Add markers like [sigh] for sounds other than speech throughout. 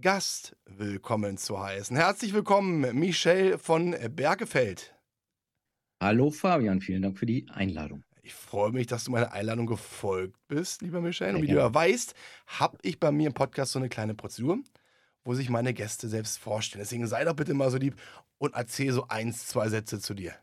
Gast willkommen zu heißen. Herzlich willkommen, Michelle von Bergefeld. Hallo Fabian, vielen Dank für die Einladung. Ich freue mich, dass du meiner Einladung gefolgt bist, lieber Michelle. Und wie du ja weißt, habe ich bei mir im Podcast so eine kleine Prozedur, wo sich meine Gäste selbst vorstellen. Deswegen sei doch bitte mal so lieb und erzähl so eins, zwei Sätze zu dir.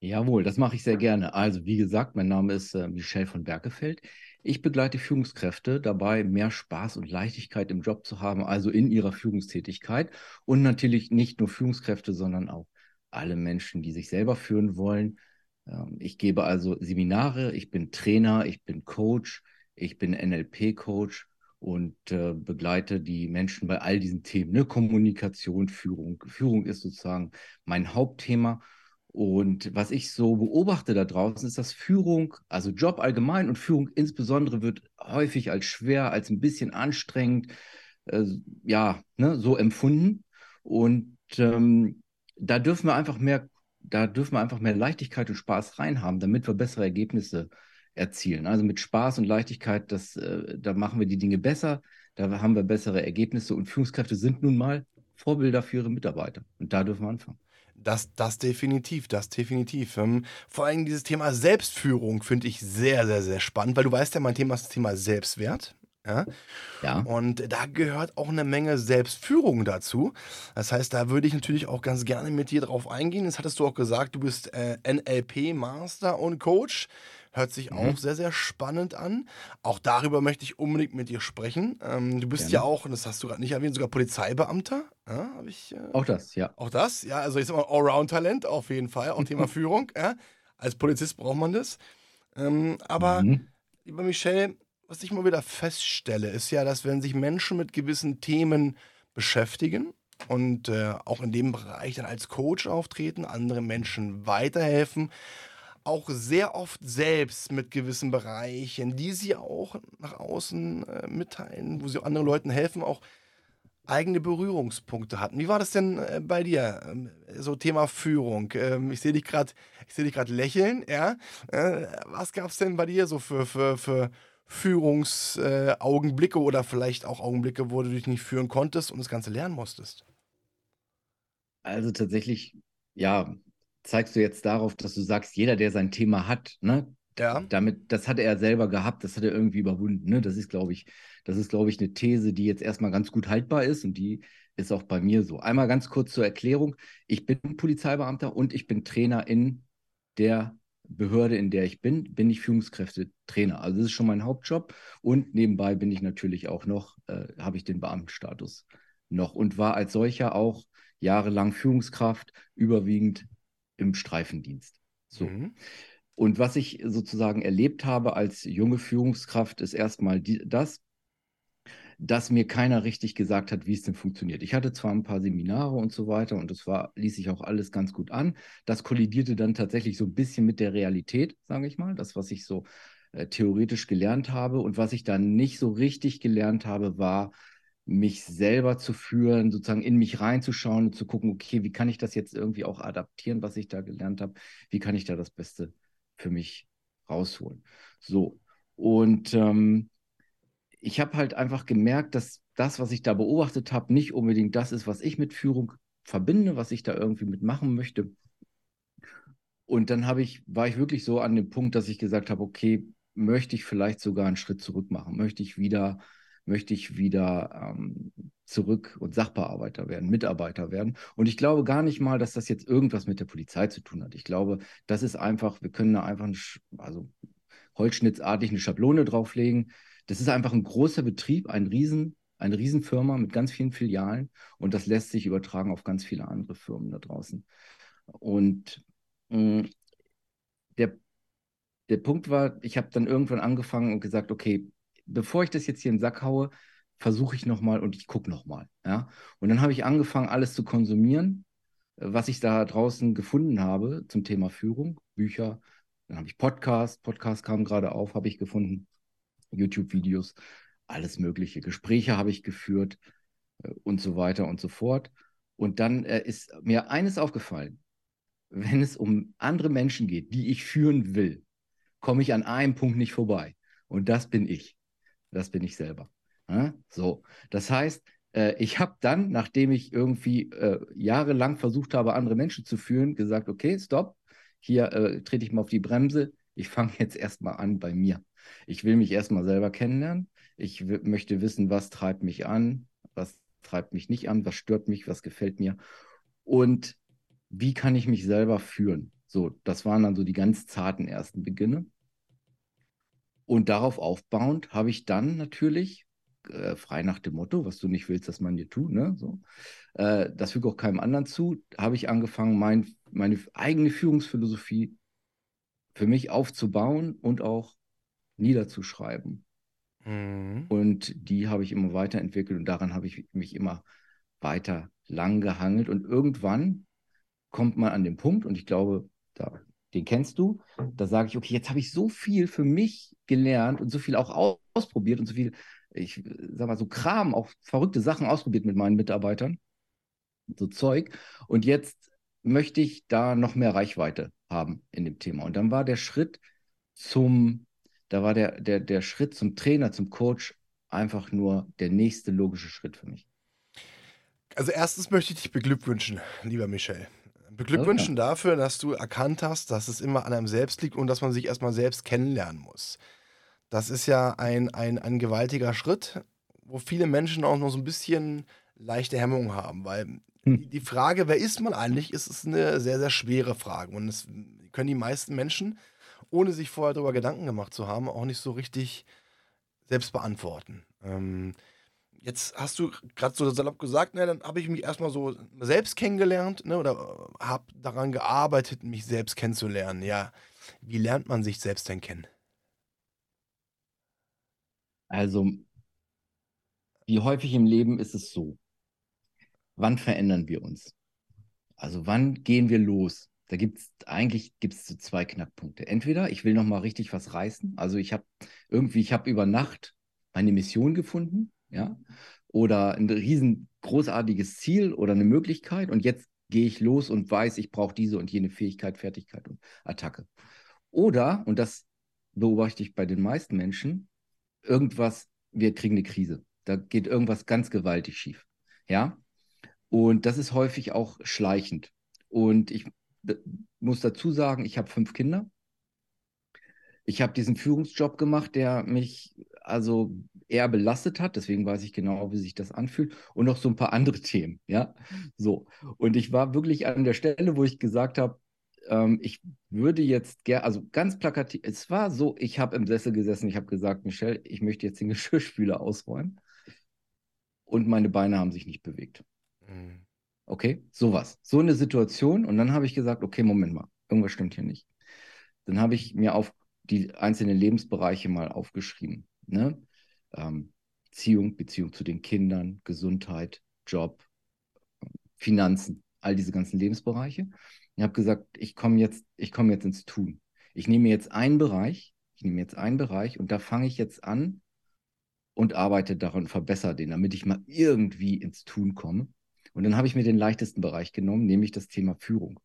Jawohl, das mache ich sehr gerne. Also, wie gesagt, mein Name ist äh, Michel von Berkefeld. Ich begleite Führungskräfte dabei, mehr Spaß und Leichtigkeit im Job zu haben, also in ihrer Führungstätigkeit. Und natürlich nicht nur Führungskräfte, sondern auch alle Menschen, die sich selber führen wollen. Ähm, ich gebe also Seminare, ich bin Trainer, ich bin Coach, ich bin NLP-Coach und äh, begleite die Menschen bei all diesen Themen. Ne? Kommunikation, Führung. Führung ist sozusagen mein Hauptthema. Und was ich so beobachte da draußen, ist, dass Führung, also Job allgemein und Führung insbesondere, wird häufig als schwer, als ein bisschen anstrengend, äh, ja, ne, so empfunden. Und ähm, da dürfen wir einfach mehr, da dürfen wir einfach mehr Leichtigkeit und Spaß reinhaben, damit wir bessere Ergebnisse erzielen. Also mit Spaß und Leichtigkeit, das, äh, da machen wir die Dinge besser, da haben wir bessere Ergebnisse und Führungskräfte sind nun mal Vorbilder für ihre Mitarbeiter. Und da dürfen wir anfangen. Das, das definitiv, das definitiv. Ähm, vor allem dieses Thema Selbstführung finde ich sehr, sehr, sehr spannend, weil du weißt ja, mein Thema ist das Thema Selbstwert. Ja? ja. Und da gehört auch eine Menge Selbstführung dazu. Das heißt, da würde ich natürlich auch ganz gerne mit dir drauf eingehen. Jetzt hattest du auch gesagt, du bist äh, NLP-Master und Coach. Hört sich mhm. auch sehr, sehr spannend an. Auch darüber möchte ich unbedingt mit dir sprechen. Ähm, du bist Gerne. ja auch, und das hast du gerade nicht erwähnt, sogar Polizeibeamter. Ja, ich, äh, auch das, ja. Auch das, ja. Also ich sag mal Allround-Talent auf jeden Fall. Auch Thema [laughs] Führung. Ja. Als Polizist braucht man das. Ähm, aber, mhm. lieber Michel, was ich mal wieder feststelle, ist ja, dass wenn sich Menschen mit gewissen Themen beschäftigen, und äh, auch in dem Bereich dann als Coach auftreten, andere Menschen weiterhelfen, auch sehr oft selbst mit gewissen Bereichen, die sie auch nach außen äh, mitteilen, wo sie anderen Leuten helfen, auch eigene Berührungspunkte hatten. Wie war das denn äh, bei dir? Ähm, so Thema Führung. Ähm, ich sehe dich gerade, ich sehe dich gerade lächeln, ja. Äh, was gab es denn bei dir so für, für, für Führungsaugenblicke äh, oder vielleicht auch Augenblicke, wo du dich nicht führen konntest und das Ganze lernen musstest? Also tatsächlich, ja, zeigst du jetzt darauf, dass du sagst, jeder, der sein Thema hat, ne, ja. damit, das hat er selber gehabt, das hat er irgendwie überwunden. Ne? Das ist, glaube ich, das ist, glaube ich, eine These, die jetzt erstmal ganz gut haltbar ist und die ist auch bei mir so. Einmal ganz kurz zur Erklärung. Ich bin Polizeibeamter und ich bin Trainer in der Behörde, in der ich bin, bin ich Führungskräftetrainer. Also das ist schon mein Hauptjob. Und nebenbei bin ich natürlich auch noch, äh, habe ich den Beamtenstatus noch und war als solcher auch jahrelang Führungskraft, überwiegend im Streifendienst. So. Mhm. Und was ich sozusagen erlebt habe als junge Führungskraft, ist erstmal die, das, dass mir keiner richtig gesagt hat, wie es denn funktioniert. Ich hatte zwar ein paar Seminare und so weiter und das war, ließ sich auch alles ganz gut an. Das kollidierte dann tatsächlich so ein bisschen mit der Realität, sage ich mal. Das, was ich so äh, theoretisch gelernt habe und was ich dann nicht so richtig gelernt habe, war, mich selber zu führen, sozusagen in mich reinzuschauen und zu gucken, okay, wie kann ich das jetzt irgendwie auch adaptieren, was ich da gelernt habe? Wie kann ich da das Beste für mich rausholen? So. Und ähm, ich habe halt einfach gemerkt, dass das, was ich da beobachtet habe, nicht unbedingt das ist, was ich mit Führung verbinde, was ich da irgendwie mitmachen möchte. Und dann habe ich, war ich wirklich so an dem Punkt, dass ich gesagt habe, okay, möchte ich vielleicht sogar einen Schritt zurück machen? Möchte ich wieder möchte ich wieder ähm, zurück und Sachbearbeiter werden, Mitarbeiter werden. Und ich glaube gar nicht mal, dass das jetzt irgendwas mit der Polizei zu tun hat. Ich glaube, das ist einfach, wir können da einfach ein, also holzschnittsartig eine Schablone drauflegen. Das ist einfach ein großer Betrieb, ein Riesen, eine Riesenfirma mit ganz vielen Filialen und das lässt sich übertragen auf ganz viele andere Firmen da draußen. Und mh, mm, der, der Punkt war, ich habe dann irgendwann angefangen und gesagt, okay, bevor ich das jetzt hier in den Sack haue, versuche ich nochmal und ich gucke nochmal. Ja? Und dann habe ich angefangen, alles zu konsumieren, was ich da draußen gefunden habe zum Thema Führung, Bücher, dann habe ich Podcast, Podcast kam gerade auf, habe ich gefunden, YouTube-Videos, alles Mögliche, Gespräche habe ich geführt äh, und so weiter und so fort. Und dann äh, ist mir eines aufgefallen, wenn es um andere Menschen geht, die ich führen will, komme ich an einem Punkt nicht vorbei. Und das bin ich. Das bin ich selber. Ja? So, das heißt, äh, ich habe dann, nachdem ich irgendwie äh, jahrelang versucht habe, andere Menschen zu führen, gesagt, okay, stopp, hier äh, trete ich mal auf die Bremse. Ich fange jetzt erstmal an bei mir. Ich will mich erstmal selber kennenlernen. Ich möchte wissen, was treibt mich an, was treibt mich nicht an, was stört mich, was gefällt mir. Und wie kann ich mich selber führen? So, das waren dann so die ganz zarten ersten Beginne. Und darauf aufbauend habe ich dann natürlich, äh, frei nach dem Motto, was du nicht willst, dass man dir tut, ne? So, äh, das füge auch keinem anderen zu, habe ich angefangen, mein, meine eigene Führungsphilosophie für mich aufzubauen und auch niederzuschreiben. Mhm. Und die habe ich immer weiterentwickelt und daran habe ich mich immer weiter lang gehangelt. Und irgendwann kommt man an den Punkt, und ich glaube, da, den kennst du, da sage ich, okay, jetzt habe ich so viel für mich gelernt und so viel auch ausprobiert und so viel, ich sag mal, so Kram, auch verrückte Sachen ausprobiert mit meinen Mitarbeitern, so Zeug. Und jetzt möchte ich da noch mehr Reichweite haben in dem Thema. Und dann war der Schritt zum, da war der, der, der Schritt zum Trainer, zum Coach einfach nur der nächste logische Schritt für mich. Also erstens möchte ich dich beglückwünschen, lieber Michel beglückwünschen okay. dafür, dass du erkannt hast, dass es immer an einem selbst liegt und dass man sich erstmal selbst kennenlernen muss. Das ist ja ein, ein, ein gewaltiger Schritt, wo viele Menschen auch noch so ein bisschen leichte Hemmungen haben, weil hm. die Frage, wer ist man eigentlich, ist, ist eine sehr, sehr schwere Frage. Und das können die meisten Menschen, ohne sich vorher darüber Gedanken gemacht zu haben, auch nicht so richtig selbst beantworten. Ähm, jetzt hast du gerade so salopp gesagt, ne, dann habe ich mich erstmal so selbst kennengelernt, ne, oder habe daran gearbeitet, mich selbst kennenzulernen. Ja, wie lernt man sich selbst denn kennen? Also, wie häufig im Leben ist es so? Wann verändern wir uns? Also, wann gehen wir los? Da gibt es eigentlich gibt's so zwei Knackpunkte. Entweder ich will noch mal richtig was reißen, also ich habe irgendwie, ich habe über Nacht meine Mission gefunden, ja, oder ein riesen großartiges Ziel oder eine Möglichkeit und jetzt gehe ich los und weiß, ich brauche diese und jene Fähigkeit, Fertigkeit und Attacke. Oder, und das beobachte ich bei den meisten Menschen, irgendwas, wir kriegen eine Krise. Da geht irgendwas ganz gewaltig schief. Ja. Und das ist häufig auch schleichend. Und ich muss dazu sagen, ich habe fünf Kinder. Ich habe diesen Führungsjob gemacht, der mich also eher belastet hat, deswegen weiß ich genau, wie sich das anfühlt und noch so ein paar andere [laughs] Themen, ja, so. Und ich war wirklich an der Stelle, wo ich gesagt habe, ähm, ich würde jetzt gerne, also ganz plakativ, es war so, ich habe im Sessel gesessen, ich habe gesagt, Michelle, ich möchte jetzt den [laughs] Geschirrspüler ausräumen und meine Beine haben sich nicht bewegt. Mhm. Okay, sowas, so eine Situation und dann habe ich gesagt, okay, Moment mal, irgendwas stimmt hier nicht. Dann habe ich mir auf die einzelnen Lebensbereiche mal aufgeschrieben. Ne? ähm, Beziehung, Beziehung zu den Kindern, Gesundheit, Job, Finanzen, all diese ganzen Lebensbereiche. Ich habe gesagt, ich komme jetzt, ich komme jetzt ins Tun. Ich nehme jetzt einen Bereich, ich nehme jetzt einen Bereich und da fange ich jetzt an und arbeite daran, verbessere den, damit ich mal irgendwie ins Tun komme. Und dann habe ich mir den leichtesten Bereich genommen, nämlich das Thema Führung.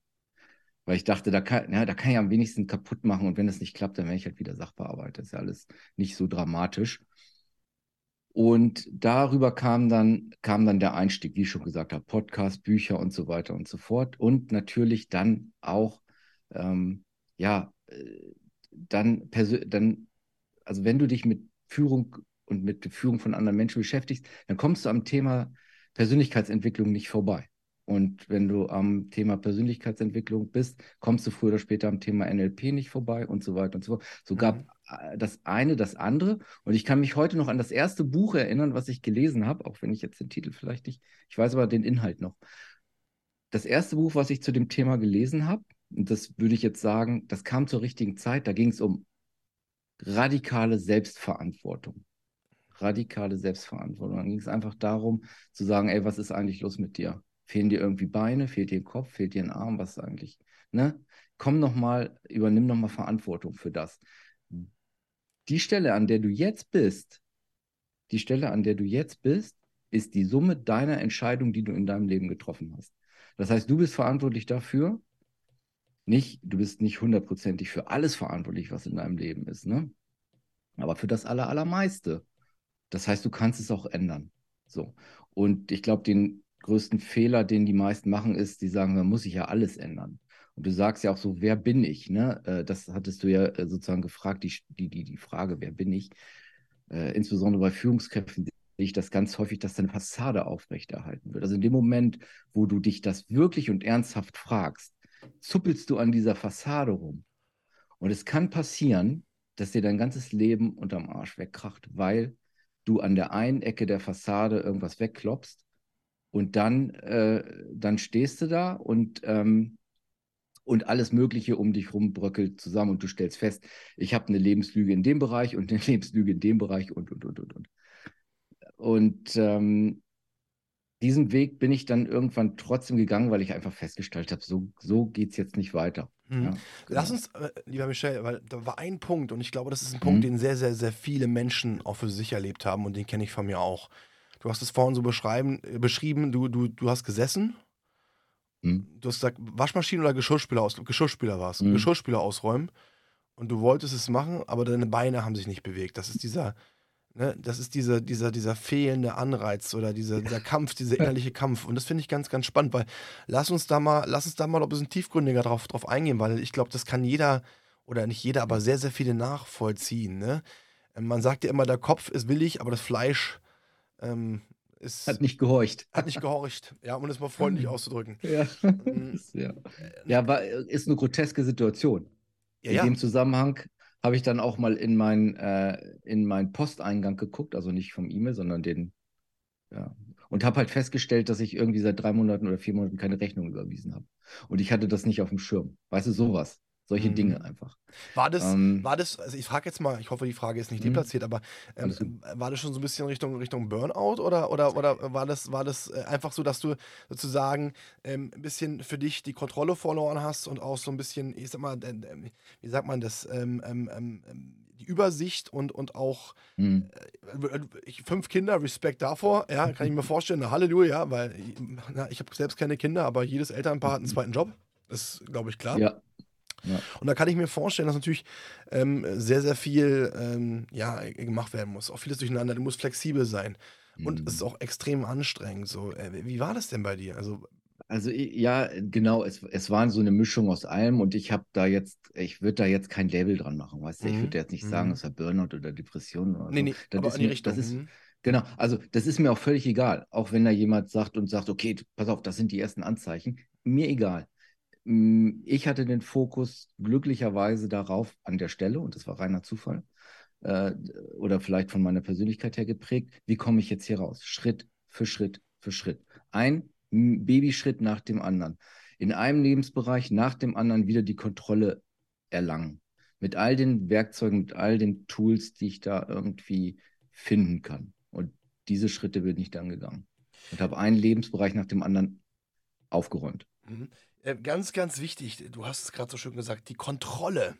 Weil ich dachte, da kann, ja, da kann ich am wenigsten kaputt machen und wenn das nicht klappt, dann werde ich halt wieder Sachbearbeiter. Das ist ja alles nicht so dramatisch. Und darüber kam dann, kam dann der Einstieg, wie ich schon gesagt habe, Podcast, Bücher und so weiter und so fort. Und natürlich dann auch, ähm, ja, äh, dann, dann, also wenn du dich mit Führung und mit Führung von anderen Menschen beschäftigst, dann kommst du am Thema Persönlichkeitsentwicklung nicht vorbei. Und wenn du am Thema Persönlichkeitsentwicklung bist, kommst du früher oder später am Thema NLP nicht vorbei und so weiter und so fort. So gab mhm. das eine das andere. Und ich kann mich heute noch an das erste Buch erinnern, was ich gelesen habe, auch wenn ich jetzt den Titel vielleicht nicht, ich weiß aber den Inhalt noch. Das erste Buch, was ich zu dem Thema gelesen habe, und das würde ich jetzt sagen, das kam zur richtigen Zeit, da ging es um radikale Selbstverantwortung. Radikale Selbstverantwortung. Dann ging es einfach darum zu sagen, ey, was ist eigentlich los mit dir? Fehlen dir irgendwie Beine, fehlt dir ein Kopf, fehlt dir ein Arm, was eigentlich? Ne? Komm nochmal, übernimm nochmal Verantwortung für das. Die Stelle, an der du jetzt bist, die Stelle, an der du jetzt bist, ist die Summe deiner Entscheidungen, die du in deinem Leben getroffen hast. Das heißt, du bist verantwortlich dafür, nicht, du bist nicht hundertprozentig für alles verantwortlich, was in deinem Leben ist, ne? Aber für das Aller, Allermeiste. Das heißt, du kannst es auch ändern. So. Und ich glaube, den größten Fehler, den die meisten machen, ist, die sagen, man muss sich ja alles ändern. Und du sagst ja auch so, wer bin ich? Ne? Äh, das hattest du ja äh, sozusagen gefragt, die, die, die, die Frage, wer bin ich? Äh, insbesondere bei Führungskräften sehe ich das ganz häufig, dass deine Fassade aufrechterhalten wird. Also in dem Moment, wo du dich das wirklich und ernsthaft fragst, zuppelst du an dieser Fassade rum. Und es kann passieren, dass dir dein ganzes Leben unterm Arsch wegkracht, weil du an der einen Ecke der Fassade irgendwas wegklopst und dann, äh, dann stehst du da und, ähm, und alles Mögliche um dich rum bröckelt zusammen und du stellst fest, ich habe eine Lebenslüge in dem Bereich und eine [laughs] Lebenslüge in dem Bereich und, und, und, und, und. Und ähm, diesen Weg bin ich dann irgendwann trotzdem gegangen, weil ich einfach festgestellt habe, so, so geht es jetzt nicht weiter. Mhm. Ja, Lass genau. uns, äh, lieber Michel, weil da war ein Punkt und ich glaube, das ist ein Punkt, mhm. den sehr, sehr, sehr viele Menschen auch für sich erlebt haben und den kenne ich von mir auch. Du hast es vorhin so beschreiben, äh, beschrieben, du, du, du hast gesessen, mhm. du hast gesagt, Waschmaschine oder Geschirrspüler aus, Geschirrspüler war es, mhm. Geschirrspüler ausräumen und du wolltest es machen, aber deine Beine haben sich nicht bewegt. Das ist dieser Ne, das ist dieser, dieser, dieser fehlende Anreiz oder dieser, dieser Kampf, dieser [laughs] innerliche Kampf. Und das finde ich ganz, ganz spannend, weil lass uns da mal, lass uns da mal ein bisschen tiefgründiger drauf, drauf eingehen, weil ich glaube, das kann jeder, oder nicht jeder, aber sehr, sehr viele nachvollziehen. Ne? Man sagt ja immer, der Kopf ist willig, aber das Fleisch ähm, ist. Hat nicht gehorcht. Hat nicht gehorcht, ja, um es mal freundlich auszudrücken. Ja, ähm, [laughs] ja. ja war, ist eine groteske Situation. Ja, in ja. dem Zusammenhang habe ich dann auch mal in meinen äh, in meinen Posteingang geguckt, also nicht vom E-Mail, sondern den, ja, und habe halt festgestellt, dass ich irgendwie seit drei Monaten oder vier Monaten keine Rechnung überwiesen habe. Und ich hatte das nicht auf dem Schirm. Weißt du, sowas. Solche mhm. Dinge einfach. War das, ähm, war das, also ich frage jetzt mal, ich hoffe, die Frage ist nicht mhm. deplatziert, aber ähm, war das schon so ein bisschen Richtung, Richtung Burnout oder, oder, oder war das, war das äh, einfach so, dass du sozusagen ähm, ein bisschen für dich die Kontrolle verloren hast und auch so ein bisschen, ich sag mal, äh, wie sagt man das, ähm, ähm, ähm, die Übersicht und, und auch mhm. äh, ich, fünf Kinder, Respekt davor, ja, kann ich mir vorstellen, Halleluja, weil na, ich habe selbst keine Kinder, aber jedes Elternpaar hat einen zweiten Job. Das ist, glaube ich, klar. Ja. Und da kann ich mir vorstellen, dass natürlich ähm, sehr, sehr viel ähm, ja, gemacht werden muss. Auch vieles durcheinander. Du musst flexibel sein. Und mhm. es ist auch extrem anstrengend. So, äh, wie war das denn bei dir? Also, also ja, genau, es, es war so eine Mischung aus allem und ich habe da jetzt, ich würde da jetzt kein Label dran machen, weißt du, ich würde mhm. jetzt nicht sagen, mhm. es war Burnout oder Depression oder nee, so. Nee, das aber ist in die Richtung. Das ist, mhm. Genau, also das ist mir auch völlig egal, auch wenn da jemand sagt und sagt, okay, pass auf, das sind die ersten Anzeichen, mir egal. Mm, ich hatte den Fokus glücklicherweise darauf an der Stelle, und das war reiner Zufall, äh, oder vielleicht von meiner Persönlichkeit her geprägt, wie komme ich jetzt hier raus? Schritt für Schritt für Schritt. Ein Babyschritt nach dem anderen. In einem Lebensbereich nach dem anderen wieder die Kontrolle erlangen. Mit all den Werkzeugen, mit all den Tools, die ich da irgendwie finden kann. Und diese Schritte bin ich dann gegangen. Und habe einen Lebensbereich nach dem anderen aufgeräumt. Äh, ganz, ganz wichtig, du hast es gerade so schön gesagt, die Kontrolle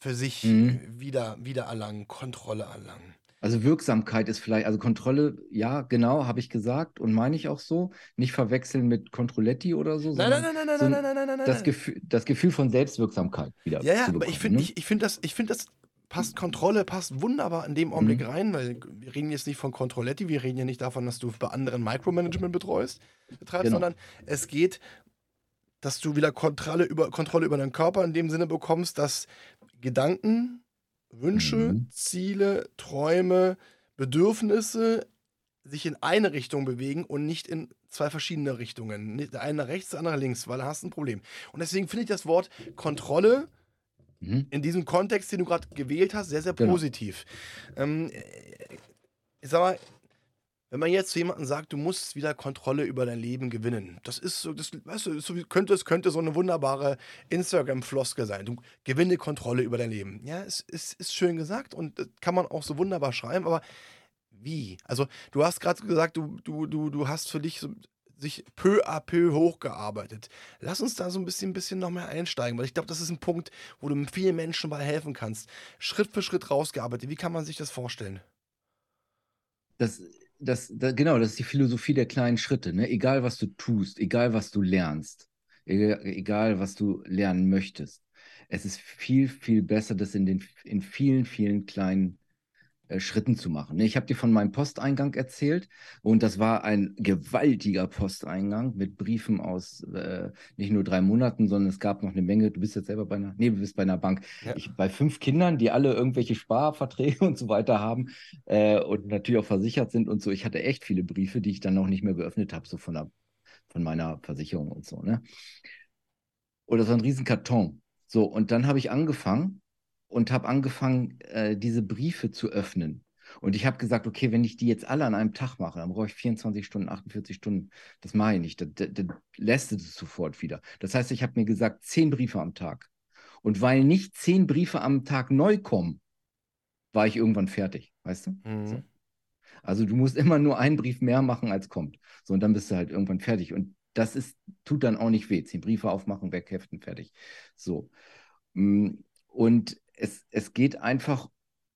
für sich mhm. wieder, wieder erlangen, Kontrolle erlangen. Also Wirksamkeit ist vielleicht, also Kontrolle, ja, genau, habe ich gesagt und meine ich auch so. Nicht verwechseln mit Controletti oder so. Nein, nein, nein, nein, nein, so nein, nein, nein, nein, nein. Das Gefühl, das Gefühl von Selbstwirksamkeit wieder. Ja, ja, aber ich finde, ne? ich, ich finde das, ich finde das passt Kontrolle, passt wunderbar in dem Augenblick mhm. rein, weil wir reden jetzt nicht von Controletti, wir reden ja nicht davon, dass du bei anderen Micromanagement betreust, betreibst, genau. sondern es geht dass du wieder Kontrolle über, Kontrolle über deinen Körper in dem Sinne bekommst, dass Gedanken, Wünsche, mhm. Ziele, Träume, Bedürfnisse sich in eine Richtung bewegen und nicht in zwei verschiedene Richtungen. Der eine rechts, der andere links, weil da hast du ein Problem. Und deswegen finde ich das Wort Kontrolle mhm. in diesem Kontext, den du gerade gewählt hast, sehr, sehr genau. positiv. Genau. Ähm, ich sag mal, wenn man jetzt jemandem sagt, du musst wieder Kontrolle über dein Leben gewinnen, das ist so, das, weißt du, so, könnte, es könnte so eine wunderbare Instagram-Floskel sein. Du gewinne Kontrolle über dein Leben. Ja, es ist, ist schön gesagt und kann man auch so wunderbar schreiben, aber wie? Also, du hast gerade gesagt, du, du, du, du hast für dich so sich peu à peu hochgearbeitet. Lass uns da so ein bisschen, bisschen noch mehr einsteigen, weil ich glaube, das ist ein Punkt, wo du vielen Menschen mal helfen kannst. Schritt für Schritt rausgearbeitet. Wie kann man sich das vorstellen? Das, das, das, genau, das ist die Philosophie der kleinen Schritte. Ne? Egal, was du tust, egal, was du lernst, egal, was du lernen möchtest. Es ist viel, viel besser, das in, den, in vielen, vielen kleinen äh, Schritten zu machen. Ne? Ich habe dir von meinem Posteingang erzählt und das war ein gewaltiger Posteingang mit Briefen aus äh, nicht nur drei Monaten, sondern es gab noch eine Menge. Du bist jetzt selber bei einer, nee, du bist bei einer Bank. Ja. Ich, bei fünf Kindern, die alle irgendwelche Sparverträge [laughs] und so weiter haben äh, und natürlich auch versichert sind und so. Ich hatte echt viele Briefe, die ich dann noch nicht mehr geöffnet habe, so von, der, von meiner Versicherung und so. Ne? Und das war ein Riesenkarton. So, und dann habe ich angefangen und habe angefangen, äh, diese Briefe zu öffnen. Und ich habe gesagt, okay, wenn ich die jetzt alle an einem Tag mache, dann brauche ich 24 Stunden, 48 Stunden. Das mache ich nicht. Das, das, das lässt es sofort wieder. Das heißt, ich habe mir gesagt, zehn Briefe am Tag. Und weil nicht zehn Briefe am Tag neu kommen, war ich irgendwann fertig, weißt du? Mhm. So. Also du musst immer nur einen Brief mehr machen, als kommt. So, und dann bist du halt irgendwann fertig. Und das ist, tut dann auch nicht weh. Zehn Briefe aufmachen, wegheften, fertig. So. Mm, und es, es geht einfach,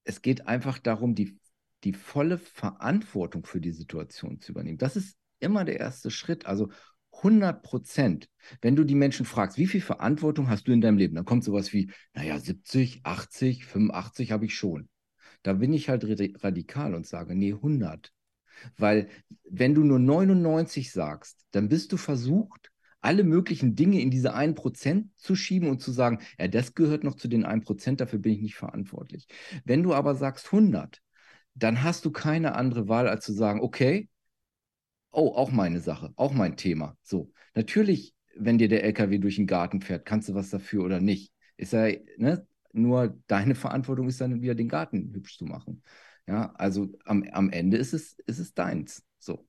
es geht einfach darum, die, die volle Verantwortung für die Situation zu übernehmen. Das ist immer der erste Schritt. Also 100 Prozent. Wenn du die Menschen fragst, wie viel Verantwortung hast du in deinem Leben, dann kommt sowas wie, naja, 70, 80, 85 habe ich schon. Da bin ich halt radikal und sage, nee, 100. Weil wenn du nur 99 sagst, dann bist du versucht, alle möglichen Dinge in diese 1% zu schieben und zu sagen, ja, das gehört noch zu den 1%, dafür bin ich nicht verantwortlich. Wenn du aber sagst 100, dann hast du keine andere Wahl, als zu sagen, okay, oh, auch meine Sache, auch mein Thema. So, natürlich, wenn dir der LKW durch den Garten fährt, kannst du was dafür oder nicht. Ist ja, ne? Nur deine Verantwortung ist dann wieder den Garten hübsch zu machen. Ja, also am, am Ende ist es, ist es deins. So.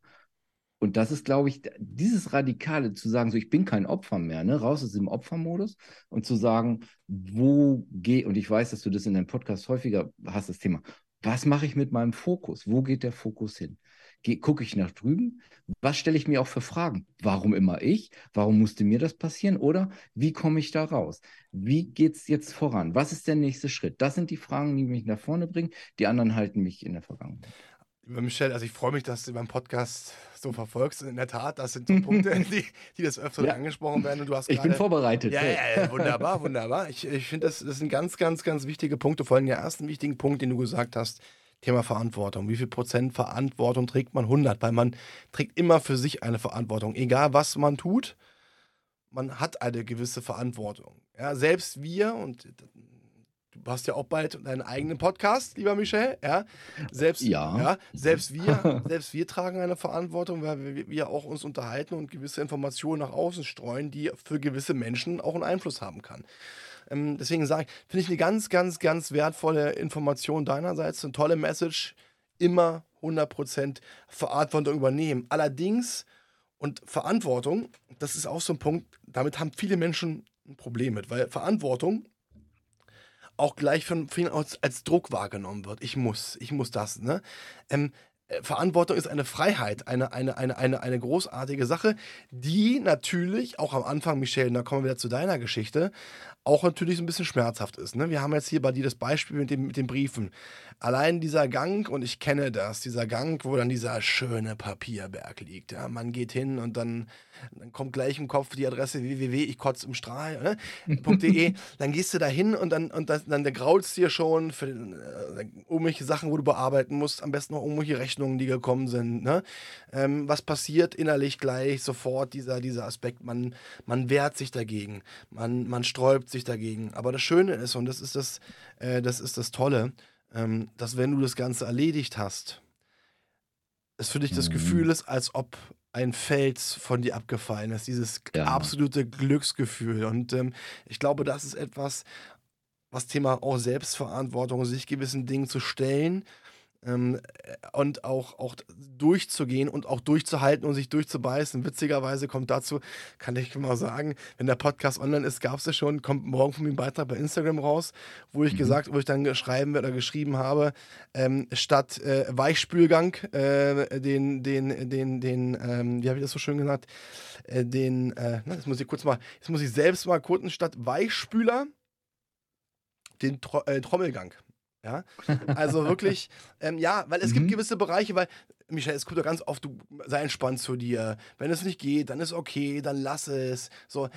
Und das ist, glaube ich, dieses Radikale zu sagen, so ich bin kein Opfer mehr, ne? raus aus dem Opfermodus und zu sagen, wo gehe, und ich weiß, dass du das in deinem Podcast häufiger hast, das Thema, was mache ich mit meinem Fokus? Wo geht der Fokus hin? Gucke ich nach drüben? Was stelle ich mir auch für Fragen? Warum immer ich? Warum musste mir das passieren? Oder wie komme ich da raus? Wie geht es jetzt voran? Was ist der nächste Schritt? Das sind die Fragen, die mich nach vorne bringen. Die anderen halten mich in der Vergangenheit. Michelle, also ich freue mich, dass du beim Podcast so verfolgst. In der Tat, das sind so Punkte, [laughs] die, die des Öfteren ja. angesprochen werden. Und du hast ich grade, bin vorbereitet. Ja, ja, ja wunderbar, wunderbar. Ich, ich finde, das, das sind ganz, ganz, ganz wichtige Punkte. Vor allem der ersten wichtigen Punkt, den du gesagt hast, Thema Verantwortung. Wie viel Prozent Verantwortung trägt man? 100, weil man trägt immer für sich eine Verantwortung. Egal, was man tut, man hat eine gewisse Verantwortung. Ja, selbst wir, und hast ja auch bald deinen eigenen Podcast, lieber Michel, ja. Selbst, ja. ja selbst wir, [laughs] selbst wir tragen eine Verantwortung, weil wir, wir, auch uns unterhalten und gewisse Informationen nach außen streuen, die für gewisse Menschen auch einen Einfluss haben kann. Ähm, deswegen sage ich, finde ich eine ganz, ganz, ganz wertvolle Information deinerseits, eine tolle Message, immer 100% Verantwortung übernehmen. Allerdings, und Verantwortung, das ist auch so ein Punkt, damit haben viele Menschen ein Problem mit, weil Verantwortung auch gleich von vielen als, als Druck wahrgenommen wird. Ich muss, ich muss das. Ne? Ähm, äh, Verantwortung ist eine Freiheit, eine, eine, eine, eine, eine großartige Sache, die natürlich auch am Anfang, Michelle, da kommen wir wieder zu deiner Geschichte, auch natürlich so ein bisschen schmerzhaft ist. Ne? Wir haben jetzt hier bei dir das Beispiel mit, dem, mit den Briefen. Allein dieser Gang, und ich kenne das, dieser Gang, wo dann dieser schöne Papierberg liegt. Ja? Man geht hin und dann, dann kommt gleich im Kopf die Adresse www, ich kotze im Strahl, ne? [laughs] dann gehst du da hin und dann, und das, dann graulst dir schon für äh, irgendwelche Sachen, wo du bearbeiten musst, am besten noch irgendwelche Rechnungen, die gekommen sind. Ne? Ähm, was passiert innerlich gleich sofort, dieser, dieser Aspekt? Man, man wehrt sich dagegen, man, man sträubt sich dagegen. Aber das Schöne ist, und das ist das, äh, das, ist das Tolle, ähm, dass wenn du das Ganze erledigt hast, es für dich das mhm. Gefühl ist, als ob ein Fels von dir abgefallen ist. Dieses ja. absolute Glücksgefühl. Und ähm, ich glaube, das ist etwas, was Thema auch Selbstverantwortung, sich gewissen Dingen zu stellen, ähm, und auch, auch durchzugehen und auch durchzuhalten und sich durchzubeißen. Witzigerweise kommt dazu, kann ich mal sagen, wenn der Podcast online ist, gab es ja schon, kommt morgen von mir ein Beitrag bei Instagram raus, wo ich mhm. gesagt, wo ich dann schreiben oder geschrieben habe, ähm, statt äh, Weichspülgang, äh, den, den, den, den, ähm, wie habe ich das so schön gesagt, äh, den, äh, na, jetzt muss ich kurz mal, jetzt muss ich selbst mal kurz statt Weichspüler den Tro äh, Trommelgang. Ja, also wirklich, ähm, ja, weil es mhm. gibt gewisse Bereiche, weil, Michael, es kommt ja ganz oft, du sei entspannt zu dir. Wenn es nicht geht, dann ist okay, dann lass es. So,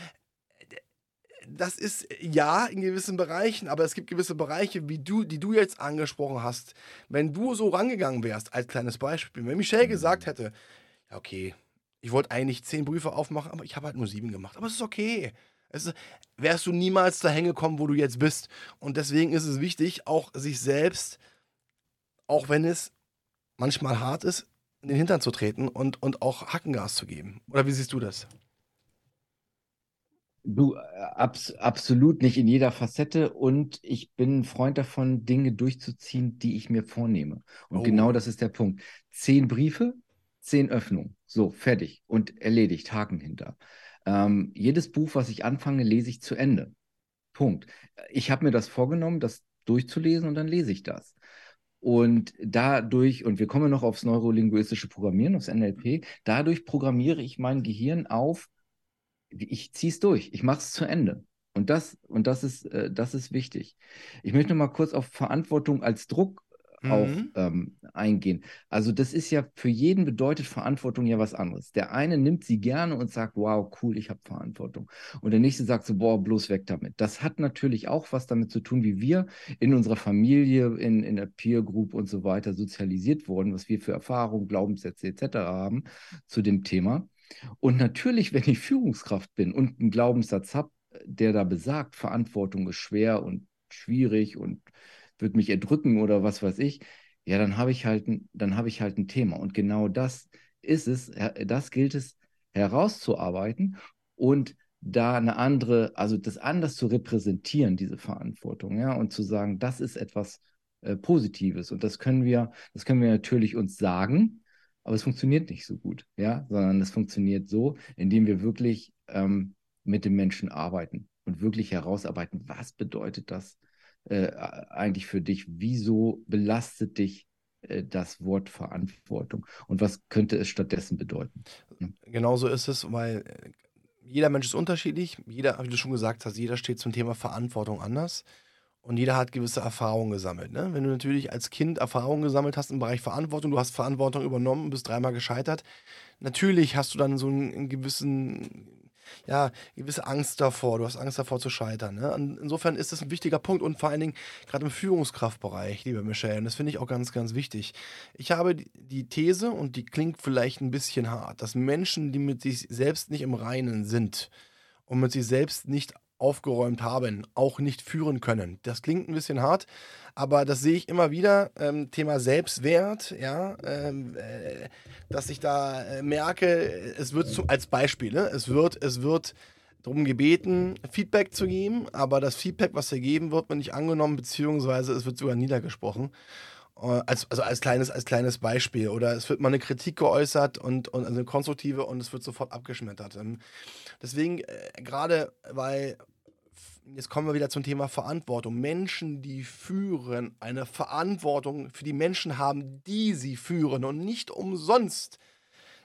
das ist ja in gewissen Bereichen, aber es gibt gewisse Bereiche, wie du, die du jetzt angesprochen hast. Wenn du so rangegangen wärst, als kleines Beispiel, wenn Michelle gesagt mhm. hätte, ja, okay, ich wollte eigentlich zehn Briefe aufmachen, aber ich habe halt nur sieben gemacht. Aber es ist okay. Es ist, wärst du niemals dahin gekommen, wo du jetzt bist. Und deswegen ist es wichtig, auch sich selbst, auch wenn es manchmal hart ist, in den Hintern zu treten und, und auch Hackengas zu geben. Oder wie siehst du das? Du, äh, abs absolut nicht in jeder Facette und ich bin ein Freund davon, Dinge durchzuziehen, die ich mir vornehme. Und oh. genau das ist der Punkt. Zehn Briefe, zehn Öffnungen. So, fertig und erledigt, Haken hinter. Ähm, jedes Buch, was ich anfange, lese ich zu Ende. Punkt. Ich habe mir das vorgenommen, das durchzulesen und dann lese ich das. Und dadurch, und wir kommen noch aufs neurolinguistische Programmieren, aufs NLP, dadurch programmiere ich mein Gehirn auf, ich ziehe es durch, ich mache es zu Ende. Und das, und das ist, äh, das ist wichtig. Ich möchte noch mal kurz auf Verantwortung als Druck mhm. auch ähm, eingehen. Also das ist ja für jeden bedeutet Verantwortung ja was anderes. Der eine nimmt sie gerne und sagt, wow, cool, ich habe Verantwortung. Und der nächste sagt so, boah, bloß weg damit. Das hat natürlich auch was damit zu tun, wie wir in unserer Familie, in, in der Peer Group und so weiter sozialisiert wurden, was wir für Erfahrungen, Glaubenssätze etc. haben zu dem Thema. Und natürlich, [laughs] wenn ich Führungskraft bin und einen Glaubenssatz habe, der da besagt, Verantwortung ist schwer und schwierig und wird mich erdrücken oder was weiß ich, ja, dann habe ich halt, dann habe ich halt ein Thema. Und genau das ist es, das gilt es herauszuarbeiten und da eine andere, also das anders zu repräsentieren, diese Verantwortung, ja, und zu sagen, das ist etwas äh, Positives. Und das können wir, das können wir natürlich uns sagen, aber es funktioniert nicht so gut, ja, sondern es funktioniert so, indem wir wirklich ähm, mit dem Menschen arbeiten und wirklich herausarbeiten, was bedeutet das äh, eigentlich für dich? Wieso belastet dich äh, das Wort Verantwortung? Und was könnte es stattdessen bedeuten? Hm? Genauso ist es, weil äh, jeder Mensch ist unterschiedlich. Jeder, wie du schon gesagt hast, jeder steht zum Thema Verantwortung anders. Und jeder hat gewisse Erfahrungen gesammelt. Ne? Wenn du natürlich als Kind Erfahrungen gesammelt hast im Bereich Verantwortung, du hast Verantwortung übernommen, bist dreimal gescheitert, natürlich hast du dann so einen, einen gewissen ja, gewisse Angst davor. Du hast Angst davor zu scheitern. Ne? Insofern ist das ein wichtiger Punkt und vor allen Dingen gerade im Führungskraftbereich, liebe Michelle, und das finde ich auch ganz, ganz wichtig. Ich habe die These, und die klingt vielleicht ein bisschen hart, dass Menschen, die mit sich selbst nicht im Reinen sind und mit sich selbst nicht aufgeräumt haben, auch nicht führen können. Das klingt ein bisschen hart, aber das sehe ich immer wieder. Ähm, Thema Selbstwert, ja, ähm, äh, dass ich da äh, merke, es wird zu, als Beispiel, ne? es wird, es wird darum gebeten, Feedback zu geben, aber das Feedback, was gegeben wird, wird nicht angenommen, beziehungsweise es wird sogar niedergesprochen. Äh, als, also als kleines, als kleines Beispiel. Oder es wird mal eine Kritik geäußert und, und also eine konstruktive und es wird sofort abgeschmettert. Ähm, deswegen, äh, gerade weil, jetzt kommen wir wieder zum Thema Verantwortung. Menschen, die führen, eine Verantwortung für die Menschen haben, die sie führen und nicht umsonst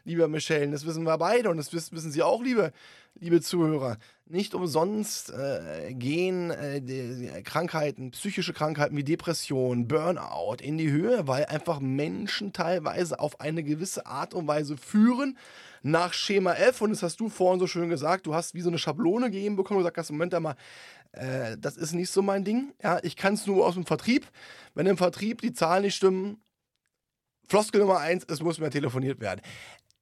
lieber Michelle. Das wissen wir beide und das wissen Sie auch, liebe, liebe Zuhörer. Nicht umsonst äh, gehen äh, Krankheiten, psychische Krankheiten wie Depression, Burnout in die Höhe, weil einfach Menschen teilweise auf eine gewisse Art und Weise führen nach Schema F. Und das hast du vorhin so schön gesagt. Du hast wie so eine Schablone gegeben bekommen und gesagt, Moment mal, äh, das ist nicht so mein Ding. Ja, ich kann es nur aus dem Vertrieb. Wenn im Vertrieb die Zahlen nicht stimmen, Floskel Nummer eins, es muss mehr telefoniert werden.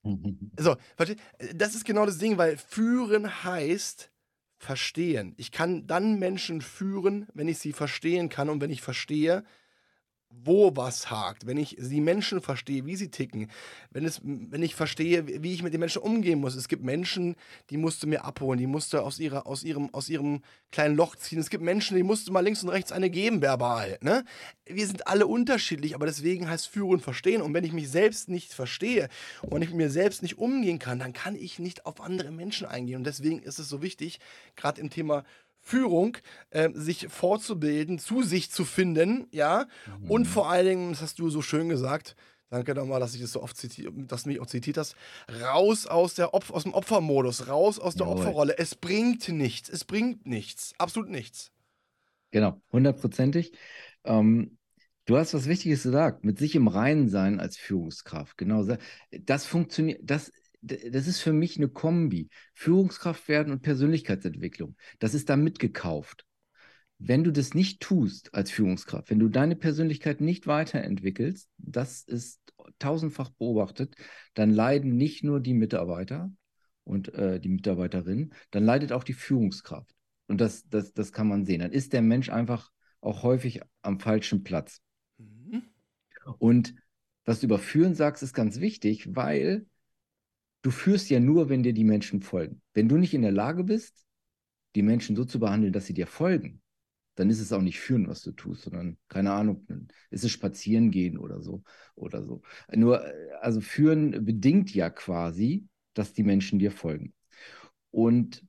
[laughs] So, das ist genau das Ding, weil führen heißt verstehen. Ich kann dann Menschen führen, wenn ich sie verstehen kann und wenn ich verstehe, wo was hakt, wenn ich die Menschen verstehe, wie sie ticken, wenn, es, wenn ich verstehe, wie ich mit den Menschen umgehen muss. Es gibt Menschen, die musst du mir abholen, die musst du aus, ihrer, aus, ihrem, aus ihrem kleinen Loch ziehen. Es gibt Menschen, die musst du mal links und rechts eine geben, verbal. Ne? Wir sind alle unterschiedlich, aber deswegen heißt Führen verstehen. Und wenn ich mich selbst nicht verstehe und wenn ich mit mir selbst nicht umgehen kann, dann kann ich nicht auf andere Menschen eingehen. Und deswegen ist es so wichtig, gerade im Thema Führung, äh, sich vorzubilden, zu sich zu finden, ja. Mhm. Und vor allen Dingen, das hast du so schön gesagt, danke nochmal, dass ich das so oft zitiert, dass du mich auch zitiert hast, raus aus, der Opf aus dem Opfermodus, raus aus der Jawohl. Opferrolle. Es bringt nichts, es bringt nichts, absolut nichts. Genau, hundertprozentig. Ähm, du hast was Wichtiges gesagt, mit sich im Reinen sein als Führungskraft. Genau, das funktioniert, das das ist für mich eine Kombi. Führungskraft werden und Persönlichkeitsentwicklung. Das ist da mitgekauft. Wenn du das nicht tust als Führungskraft, wenn du deine Persönlichkeit nicht weiterentwickelst, das ist tausendfach beobachtet, dann leiden nicht nur die Mitarbeiter und äh, die Mitarbeiterinnen, dann leidet auch die Führungskraft. Und das, das, das kann man sehen. Dann ist der Mensch einfach auch häufig am falschen Platz. Mhm. Und was du über Führen sagst, ist ganz wichtig, weil du führst ja nur, wenn dir die Menschen folgen. Wenn du nicht in der Lage bist, die Menschen so zu behandeln, dass sie dir folgen, dann ist es auch nicht führen, was du tust, sondern, keine Ahnung, ist es spazieren gehen oder so oder so. Nur, äh, also führen bedingt ja quasi, dass die Menschen dir folgen. Und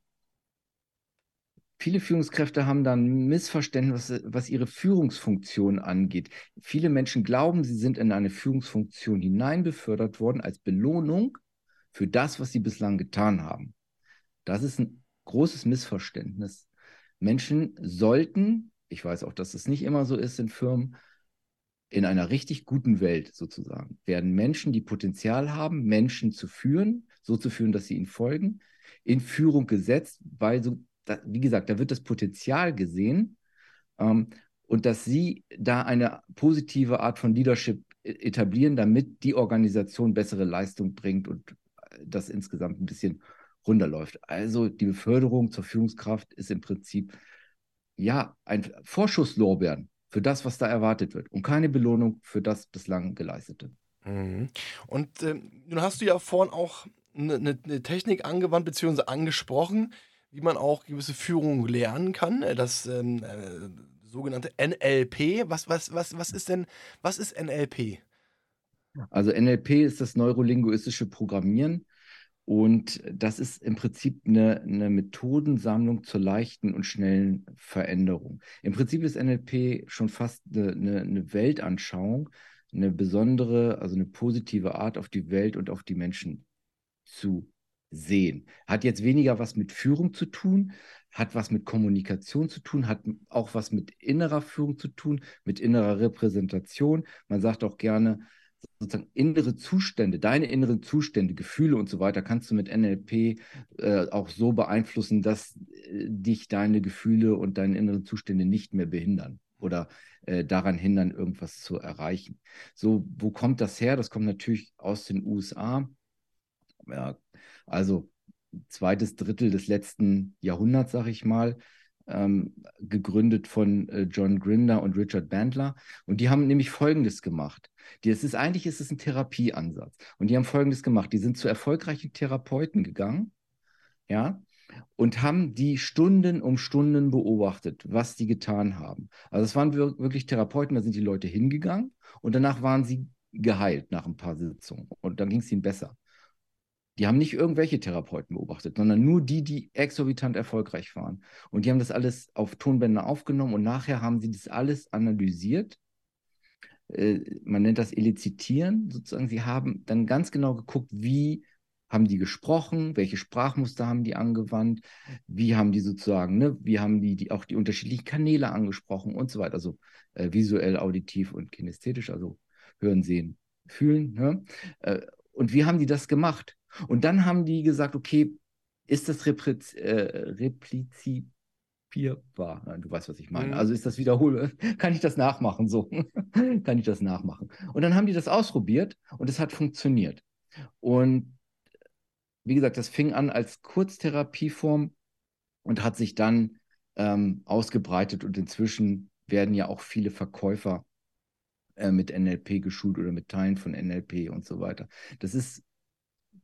viele Führungskräfte haben dann Missverständnis, was, was ihre Führungsfunktion angeht. Viele Menschen glauben, sie sind in eine Führungsfunktion hineinbefördert worden als Belohnung für das, was sie bislang getan haben. Das ist ein großes Missverständnis. Menschen sollten, ich weiß auch, dass es nicht immer so ist in Firmen, in einer richtig guten Welt sozusagen, werden Menschen, die Potenzial haben, Menschen zu führen, so zu führen, dass sie ihnen folgen, in Führung gesetzt, weil so, da, wie gesagt, da wird das Potenzial gesehen ähm, und dass sie da eine positive Art von Leadership e-, etablieren, damit die Organisation bessere Leistung bringt und das insgesamt ein bisschen runterläuft. Also die Beförderung zur Führungskraft ist im Prinzip ja ein Vorschusslorbeeren für das, was da erwartet wird und keine Belohnung für das bislang geleistete. Mhm. Und äh, nun hast du ja vorhin auch eine, eine, eine Technik angewandt bzw. angesprochen, wie man auch gewisse Führung lernen kann. Äh, das ähm, äh, sogenannte NLP. Was, was, was, was ist denn, was ist NLP? Also NLP ist das neurolinguistische Programmieren. Und das ist im Prinzip eine, eine, Methodensammlung zur leichten und schnellen Veränderung. Im Prinzip ist NLP schon fast eine, eine, eine, Weltanschauung, eine besondere, also eine positive Art auf die Welt und auf die Menschen zu sehen. Hat jetzt weniger was mit Führung zu tun, hat was mit Kommunikation zu tun, hat auch was mit innerer Führung zu tun, mit innerer Repräsentation. Man sagt auch gerne, sozusagen innere Zustände, deine inneren Zustände, Gefühle und so weiter, kannst du mit NLP äh, auch so beeinflussen, dass äh, dich deine Gefühle und deine inneren Zustände nicht mehr behindern oder äh, daran hindern, irgendwas zu erreichen. So, wo kommt das her? Das kommt natürlich aus den USA. Ja, also zweites Drittel des letzten Jahrhunderts, sag ich mal ähm, gegründet von äh, John Grinder und Richard Bandler. Und die haben nämlich Folgendes gemacht. Die, es ist, eigentlich ist es ein Therapieansatz. Und die haben Folgendes gemacht. Die sind zu erfolgreichen Therapeuten gegangen, ja, und haben die Stunden um Stunden beobachtet, was die getan haben. Also es waren wirklich Therapeuten, da sind die Leute hingegangen und danach waren sie geheilt nach ein paar Sitzungen und dann ging es ihnen besser. Die haben nicht irgendwelche Therapeuten beobachtet, sondern nur die, die exorbitant erfolgreich waren. Und die haben das alles auf Tonbänder aufgenommen und nachher haben sie das alles analysiert. Äh, man nennt das Elizitieren sozusagen. Sie haben dann ganz genau geguckt, wie haben die gesprochen, welche Sprachmuster haben die angewandt, wie haben die sozusagen, ne, wie haben die, die auch die unterschiedlichen Kanäle angesprochen und so weiter. Also äh, visuell, auditiv und kinästhetisch, also hören, sehen, fühlen. Ne? Äh, und wie haben die das gemacht? Und dann haben die gesagt, okay, ist das Repliz äh, replizierbar? Du weißt, was ich meine. Mhm. Also ist das wiederholbar? [laughs] Kann ich das nachmachen? So [laughs] kann ich das nachmachen. Und dann haben die das ausprobiert und es hat funktioniert. Und wie gesagt, das fing an als Kurztherapieform und hat sich dann ähm, ausgebreitet und inzwischen werden ja auch viele Verkäufer äh, mit NLP geschult oder mit Teilen von NLP und so weiter. Das ist,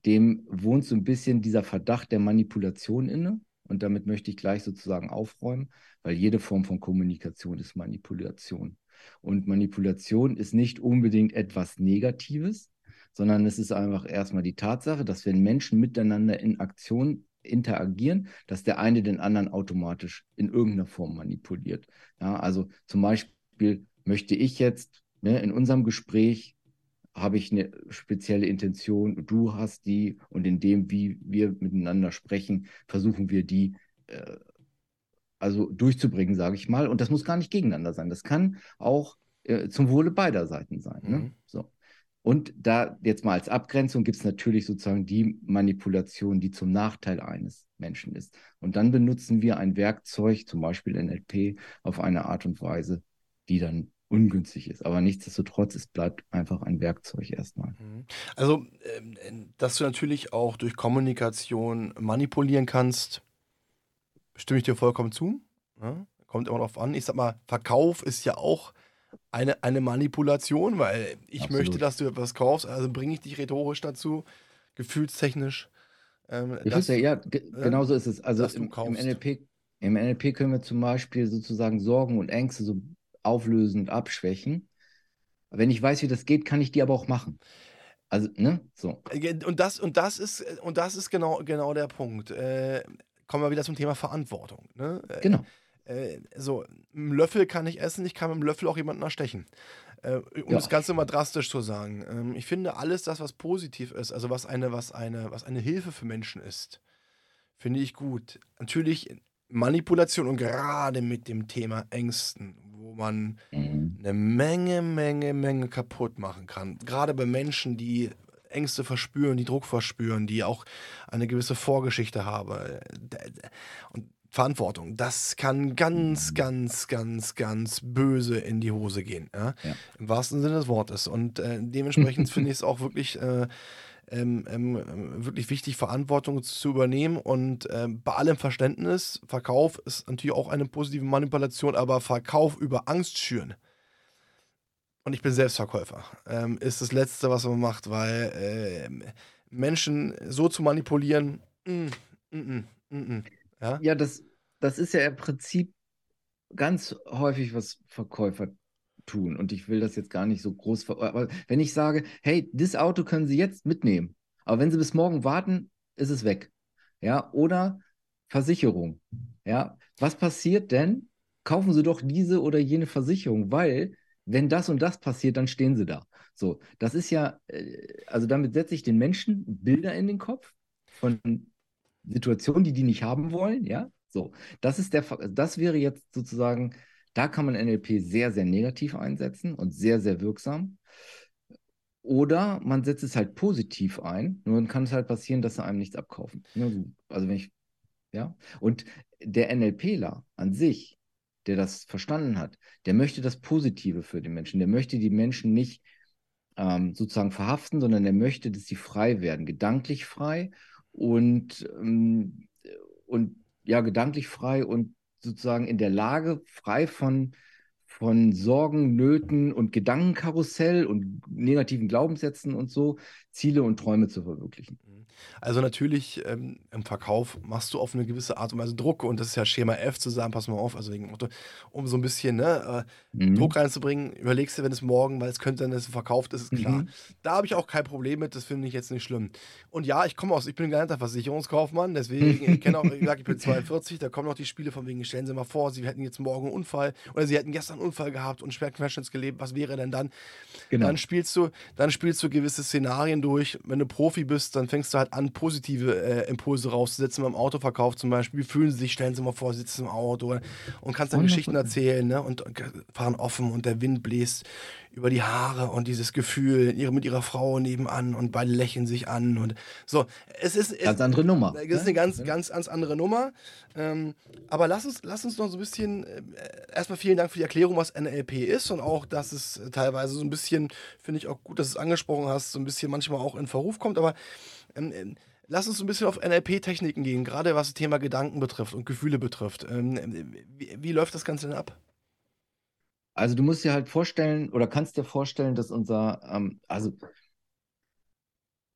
dem wohnt so ein bisschen dieser Verdacht der Manipulation inne. Und damit möchte ich gleich sozusagen aufräumen, weil jede Form von Kommunikation ist Manipulation. Und Manipulation ist nicht unbedingt etwas Negatives, sondern es ist einfach erstmal die Tatsache, dass wenn Menschen miteinander in Aktion interagieren, dass der eine den anderen automatisch in irgendeiner Form manipuliert. Ja, also zum Beispiel möchte ich jetzt ne, in unserem Gespräch habe ich eine spezielle Intention, du hast die und in dem, wie wir miteinander sprechen, versuchen wir die äh, also durchzubringen, sage ich mal. Und das muss gar nicht gegeneinander sein. Das kann auch äh, zum Wohle beider Seiten sein. Ne? Mhm. So. Und da jetzt mal als Abgrenzung gibt es natürlich sozusagen die Manipulation, die zum Nachteil eines Menschen ist. Und dann benutzen wir ein Werkzeug, zum Beispiel NLP, auf eine Art und Weise, die dann ungünstig ist. Aber nichtsdestotrotz, es bleibt einfach ein Werkzeug erstmal. Mhm. Also, ähm, dass du natürlich auch durch Kommunikation manipulieren kannst, stimme ich dir vollkommen zu. Ne? kommt immer darauf an. Ich sag mal, Verkauf ist ja auch eine, eine Manipulation, weil ich Absolut. möchte, dass du etwas kaufst, also bringe ich dich rhetorisch dazu, gefühlstechnisch. Ähm, dass, ja, ja genau so ist es. Also im, im, NLP, im NLP können wir zum Beispiel sozusagen Sorgen und Ängste so auflösen und abschwächen. Wenn ich weiß, wie das geht, kann ich die aber auch machen. Also, ne? So. Äh, und das, und das ist, und das ist genau, genau der Punkt. Äh, kommen wir wieder zum Thema Verantwortung. Ne? Äh, genau äh, so, einen Löffel kann ich essen, ich kann mit dem Löffel auch jemanden erstechen. Äh, um ja. das Ganze mal drastisch zu sagen. Ähm, ich finde alles das, was positiv ist, also was eine, was eine, was eine Hilfe für Menschen ist, finde ich gut. Natürlich Manipulation und gerade mit dem Thema Ängsten, wo man mhm. eine Menge, Menge, Menge kaputt machen kann. Gerade bei Menschen, die Ängste verspüren, die Druck verspüren, die auch eine gewisse Vorgeschichte haben. Und Verantwortung. Das kann ganz, mhm. ganz, ganz, ganz böse in die Hose gehen. Ja? Ja. Im wahrsten Sinne des Wortes. Und äh, [laughs] dementsprechend finde ich es auch wirklich, äh, ähm, ähm, wirklich wichtig, Verantwortung zu übernehmen. Und äh, bei allem Verständnis, Verkauf ist natürlich auch eine positive Manipulation, aber Verkauf über Angst schüren. Und ich bin Selbstverkäufer. Ähm, ist das Letzte, was man macht, weil ähm, Menschen so zu manipulieren, mm, mm, mm, mm, mm. Ja, ja das, das ist ja im Prinzip ganz häufig, was Verkäufer tun. Und ich will das jetzt gar nicht so groß. Aber wenn ich sage, hey, das Auto können Sie jetzt mitnehmen, aber wenn Sie bis morgen warten, ist es weg. Ja, oder Versicherung. Ja, was passiert denn? Kaufen Sie doch diese oder jene Versicherung, weil wenn das und das passiert, dann stehen Sie da. So, das ist ja, äh, also damit setze ich den Menschen Bilder in den Kopf von Situationen, die die nicht haben wollen, ja. So, das ist der, das wäre jetzt sozusagen, da kann man NLP sehr, sehr negativ einsetzen und sehr, sehr wirksam. Oder man setzt es halt positiv ein, nur dann kann es halt passieren, dass sie einem nichts abkaufen. Also wenn ich, ja. Und der NLPler an sich, der das verstanden hat, der möchte das Positive für den Menschen. Der möchte die Menschen nicht ähm, sozusagen verhaften, sondern der möchte, dass sie frei werden, gedanklich frei und, ähm, und ja, gedanklich frei und sozusagen in der Lage, frei von, von Sorgen, Nöten und Gedankenkarussell und negativen Glaubenssätzen und so, Ziele und Träume zu verwirklichen. Also natürlich ähm, im Verkauf machst du auf eine gewisse Art und Weise Druck und das ist ja Schema F zu sagen, pass mal auf, also wegen Motto, um so ein bisschen ne, äh, mhm. Druck reinzubringen, überlegst du, wenn es morgen, weil es könnte dann, dass es verkauft ist, ist klar. Mhm. Da habe ich auch kein Problem mit, das finde ich jetzt nicht schlimm. Und ja, ich komme aus, ich bin ein gelernter Versicherungskaufmann, deswegen, [laughs] ich kenne auch, wie gesagt, ich bin 42, da kommen noch die Spiele von wegen, stellen Sie mal vor, Sie hätten jetzt morgen einen Unfall oder Sie hätten gestern einen Unfall gehabt und schwer gelebt, was wäre denn dann? Genau. Dann spielst du, dann spielst du gewisse Szenarien durch. Wenn du Profi bist, dann fängst du halt an, positive äh, Impulse rauszusetzen beim Autoverkauf zum Beispiel. Wie fühlen sie sich? Stellen Sie mal vor, sie sitzen im Auto und kannst dann Geschichten erzählen ne? und, und fahren offen und der Wind bläst über die Haare und dieses Gefühl ihre, mit ihrer Frau nebenan und beide lächeln sich an und so. Es ist es, ganz andere Nummer. Es ist eine ganz, ganz, ganz andere Nummer. Ähm, aber lass uns, lass uns noch so ein bisschen, äh, erstmal vielen Dank für die Erklärung, was NLP ist und auch, dass es teilweise so ein bisschen, finde ich auch gut, dass du es angesprochen hast, so ein bisschen manchmal auch in Verruf kommt, aber ähm, ähm Lass uns ein bisschen auf NLP-Techniken gehen, gerade was das Thema Gedanken betrifft und Gefühle betrifft. Ähm, wie, wie läuft das Ganze denn ab? Also du musst dir halt vorstellen oder kannst dir vorstellen, dass unser, ähm, also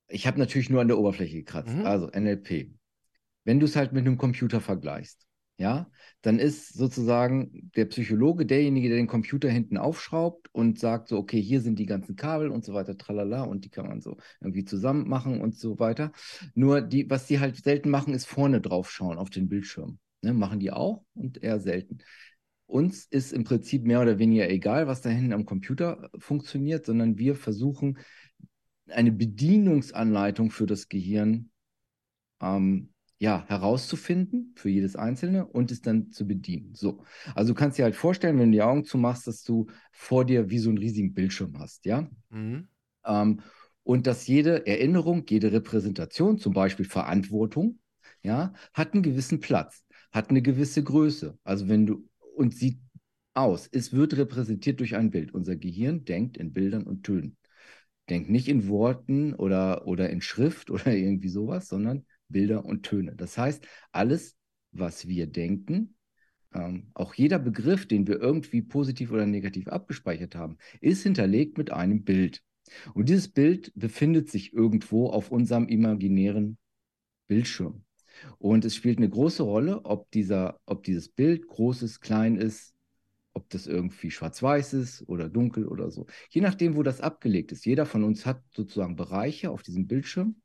ich habe natürlich nur an der Oberfläche gekratzt, mhm. also NLP. Wenn du es halt mit einem Computer vergleichst, ja, dann ist sozusagen der Psychologe derjenige, der den Computer hinten aufschraubt und sagt so, okay, hier sind die ganzen Kabel und so weiter, tralala, und die kann man so irgendwie zusammen machen und so weiter. Nur die, was die halt selten machen, ist vorne drauf schauen auf den Bildschirm. Ne, machen die auch und eher selten. Uns ist im Prinzip mehr oder weniger egal, was da hinten am Computer funktioniert, sondern wir versuchen eine Bedienungsanleitung für das Gehirn ähm, ja, herauszufinden für jedes Einzelne und es dann zu bedienen. So. Also du kannst dir halt vorstellen, wenn du die Augen zumachst, dass du vor dir wie so einen riesigen Bildschirm hast, ja? Mhm. Ähm, und dass jede Erinnerung, jede Repräsentation, zum Beispiel Verantwortung, ja, hat einen gewissen Platz, hat eine gewisse Größe. Also wenn du, und sieht aus, es wird repräsentiert durch ein Bild. Unser Gehirn denkt in Bildern und Tönen. Denkt nicht in Worten oder, oder in Schrift [laughs] oder irgendwie sowas, sondern Bilder und Töne. Das heißt, alles, was wir denken, ähm, auch jeder Begriff, den wir irgendwie positiv oder negativ abgespeichert haben, ist hinterlegt mit einem Bild. Und dieses Bild befindet sich irgendwo auf unserem imaginären Bildschirm. Und es spielt eine große Rolle, ob, dieser, ob dieses Bild groß ist, klein ist, ob das irgendwie schwarz-weiß ist oder dunkel oder so. Je nachdem, wo das abgelegt ist. Jeder von uns hat sozusagen Bereiche auf diesem Bildschirm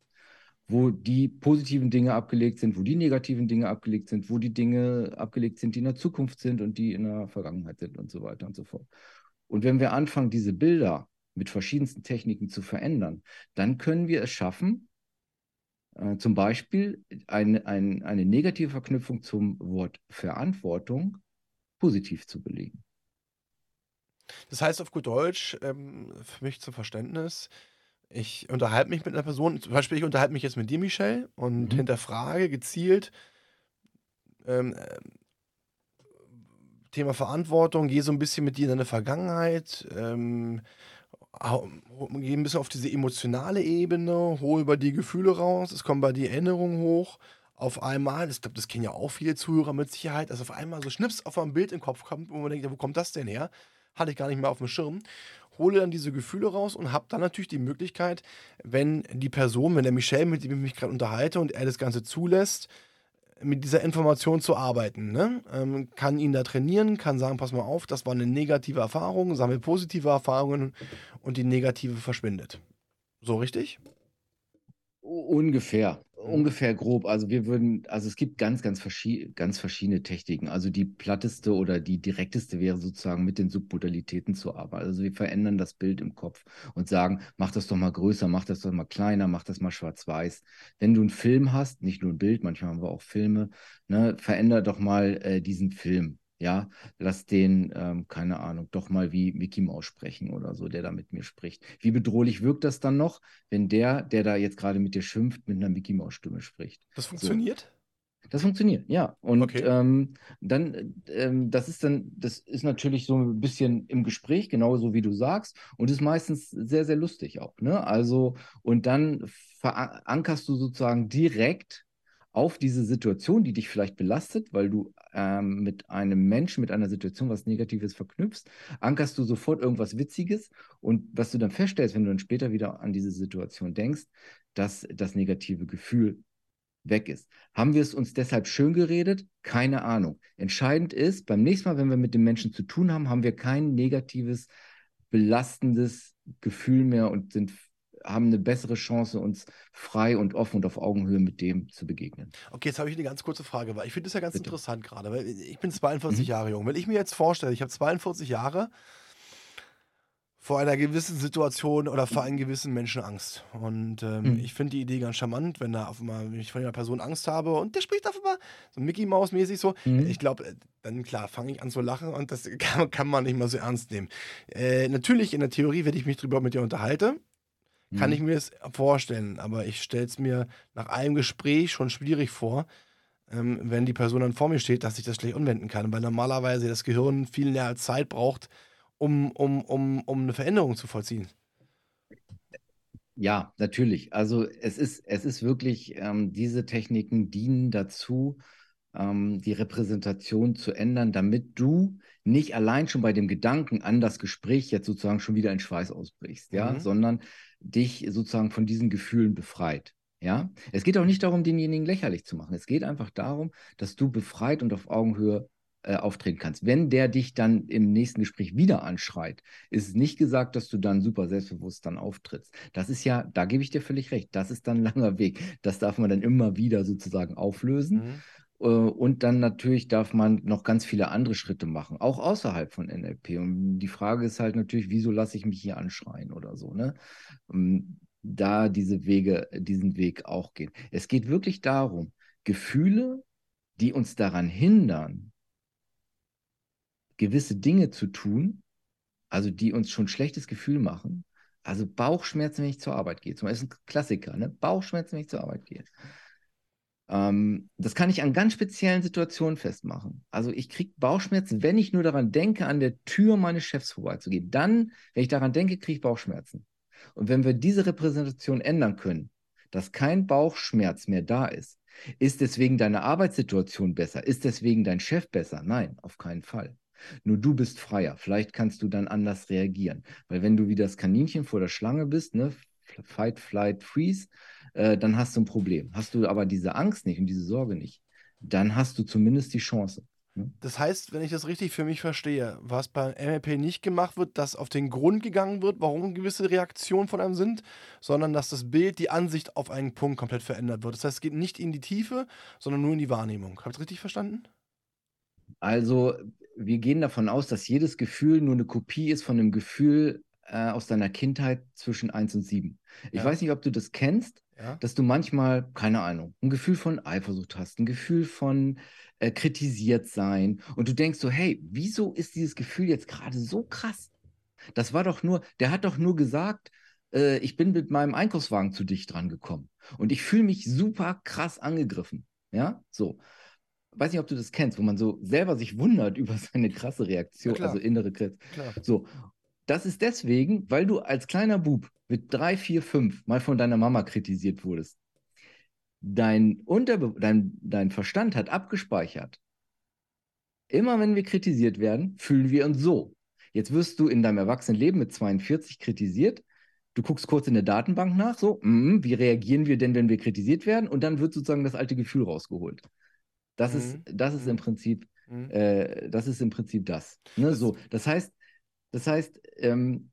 wo die positiven Dinge abgelegt sind, wo die negativen Dinge abgelegt sind, wo die Dinge abgelegt sind, die in der Zukunft sind und die in der Vergangenheit sind und so weiter und so fort. Und wenn wir anfangen, diese Bilder mit verschiedensten Techniken zu verändern, dann können wir es schaffen, äh, zum Beispiel ein, ein, eine negative Verknüpfung zum Wort Verantwortung positiv zu belegen. Das heißt auf gut Deutsch, ähm, für mich zum Verständnis, ich unterhalte mich mit einer Person, zum Beispiel ich unterhalte mich jetzt mit dir, Michelle, und mhm. hinterfrage gezielt ähm, äh, Thema Verantwortung, gehe so ein bisschen mit dir in deine Vergangenheit, ähm, gehe ein bisschen auf diese emotionale Ebene, hole über die Gefühle raus, es kommen bei dir Erinnerungen hoch. Auf einmal, ich glaube, das kennen ja auch viele Zuhörer mit Sicherheit, dass auf einmal so Schnips auf ein Bild im Kopf kommt, wo man denkt, wo kommt das denn her? Hatte ich gar nicht mehr auf dem Schirm hole dann diese Gefühle raus und habe dann natürlich die Möglichkeit, wenn die Person, wenn der Michel, mit dem ich mich gerade unterhalte und er das Ganze zulässt, mit dieser Information zu arbeiten. Ne? Ähm, kann ihn da trainieren, kann sagen, pass mal auf, das war eine negative Erfahrung, sammle positive Erfahrungen und die negative verschwindet. So richtig? Ungefähr. Mhm. Ungefähr grob. Also wir würden, also es gibt ganz, ganz, verschi ganz verschiedene Techniken. Also die platteste oder die direkteste wäre sozusagen mit den Submodalitäten zu arbeiten. Also wir verändern das Bild im Kopf und sagen, mach das doch mal größer, mach das doch mal kleiner, mach das mal schwarz-weiß. Wenn du einen Film hast, nicht nur ein Bild, manchmal haben wir auch Filme, ne, veränder doch mal äh, diesen Film. Ja, lass den, ähm, keine Ahnung, doch mal wie Mickey Mouse sprechen oder so, der da mit mir spricht. Wie bedrohlich wirkt das dann noch, wenn der, der da jetzt gerade mit dir schimpft, mit einer Mickey Mouse Stimme spricht? Das funktioniert? So. Das funktioniert, ja. Und okay. ähm, dann, ähm, das ist dann, das ist natürlich so ein bisschen im Gespräch, genauso wie du sagst, und ist meistens sehr, sehr lustig auch. Ne? Also, und dann verankerst du sozusagen direkt auf diese Situation, die dich vielleicht belastet, weil du ähm, mit einem Menschen, mit einer Situation was Negatives verknüpfst, ankerst du sofort irgendwas Witziges und was du dann feststellst, wenn du dann später wieder an diese Situation denkst, dass das negative Gefühl weg ist. Haben wir es uns deshalb schön geredet? Keine Ahnung. Entscheidend ist, beim nächsten Mal, wenn wir mit dem Menschen zu tun haben, haben wir kein negatives, belastendes Gefühl mehr und sind haben eine bessere Chance, uns frei und offen und auf Augenhöhe mit dem zu begegnen. Okay, jetzt habe ich eine ganz kurze Frage, weil ich finde das ja ganz Bitte. interessant gerade, weil ich bin 42 mhm. Jahre jung. Wenn ich mir jetzt vorstelle, ich habe 42 Jahre vor einer gewissen Situation oder vor einem gewissen Menschen Angst. Und ähm, mhm. ich finde die Idee ganz charmant, wenn da auf einmal, wenn ich von einer Person Angst habe und der spricht auf einmal so Mickey Maus mäßig so. Mhm. Ich glaube, äh, dann klar, fange ich an zu lachen und das [laughs] kann, kann, man nicht mal so ernst nehmen. Äh, natürlich in der Theorie, wenn ich mich drüber mit dir unterhalte, kann ich mhm. mir es vorstellen, aber ich stelle es mir nach einem Gespräch schon schwierig vor, ähm, wenn die Person dann vor mir steht, dass ich das gleich umwenden kann, weil normalerweise das Gehirn viel mehr Zeit braucht, um, um, um, um eine Veränderung zu vollziehen. Ja, natürlich. Also es ist, es ist wirklich, ähm, diese Techniken dienen dazu, ähm, die Repräsentation zu ändern, damit du nicht allein schon bei dem Gedanken an das Gespräch jetzt sozusagen schon wieder in Schweiß ausbrichst, ja, mhm. sondern dich sozusagen von diesen Gefühlen befreit. Ja, es geht auch nicht darum, denjenigen lächerlich zu machen. Es geht einfach darum, dass du befreit und auf Augenhöhe äh, auftreten kannst. Wenn der dich dann im nächsten Gespräch wieder anschreit, ist nicht gesagt, dass du dann super selbstbewusst dann auftrittst. Das ist ja, da gebe ich dir völlig recht, das ist dann ein langer Weg. Das darf man dann immer wieder sozusagen auflösen. Mhm. Äh, und dann natürlich darf man noch ganz viele andere Schritte machen, auch außerhalb von NLP. Und die Frage ist halt natürlich, wieso lasse ich mich hier anschreien oder so, ne? Ähm, da diese Wege, diesen Weg auch gehen. Es geht wirklich darum, Gefühle, die uns daran hindern, gewisse Dinge zu tun, also die uns schon schlechtes Gefühl machen, also Bauchschmerzen, wenn ich zur Arbeit gehe, zum Beispiel ein Klassiker, ne? Bauchschmerzen, wenn ich zur Arbeit gehe. Ähm, das kann ich an ganz speziellen Situationen festmachen. Also ich kriege Bauchschmerzen, wenn ich nur daran denke, an der Tür meines Chefs vorbeizugehen. Dann, wenn ich daran denke, kriege ich Bauchschmerzen. Und wenn wir diese Repräsentation ändern können, dass kein Bauchschmerz mehr da ist, ist deswegen deine Arbeitssituation besser? Ist deswegen dein Chef besser? Nein, auf keinen Fall. Nur du bist freier. Vielleicht kannst du dann anders reagieren. Weil wenn du wie das Kaninchen vor der Schlange bist, ne, Fight, Flight, Freeze, äh, dann hast du ein Problem. Hast du aber diese Angst nicht und diese Sorge nicht, dann hast du zumindest die Chance. Ne? Das heißt, wenn ich das richtig für mich verstehe, was bei MLP nicht gemacht wird, dass auf den Grund gegangen wird, warum gewisse Reaktionen von einem sind, sondern dass das Bild, die Ansicht auf einen Punkt komplett verändert wird. Das heißt, es geht nicht in die Tiefe, sondern nur in die Wahrnehmung. Habe ich richtig verstanden? Also, wir gehen davon aus, dass jedes Gefühl nur eine Kopie ist von einem Gefühl äh, aus deiner Kindheit zwischen 1 und 7. Ich ja. weiß nicht, ob du das kennst, ja. dass du manchmal, keine Ahnung, ein Gefühl von Eifersucht hast, ein Gefühl von äh, kritisiert sein und du denkst so, hey, wieso ist dieses Gefühl jetzt gerade so krass? Das war doch nur, der hat doch nur gesagt, äh, ich bin mit meinem Einkaufswagen zu dich dran gekommen und ich fühle mich super krass angegriffen. Ja, so. Weiß nicht, ob du das kennst, wo man so selber sich wundert [laughs] über seine krasse Reaktion, ja, also innere Kritik. So. Das ist deswegen, weil du als kleiner Bub mit drei, vier, fünf mal von deiner Mama kritisiert wurdest. Dein, Unterbe dein, dein Verstand hat abgespeichert. Immer wenn wir kritisiert werden, fühlen wir uns so. Jetzt wirst du in deinem Erwachsenenleben mit 42 kritisiert. Du guckst kurz in der Datenbank nach, so, mm, wie reagieren wir denn, wenn wir kritisiert werden? Und dann wird sozusagen das alte Gefühl rausgeholt. Das mhm. ist, das ist im mhm. Prinzip, mhm. äh, das ist im Prinzip das. Ne? so, das heißt, das heißt, ähm,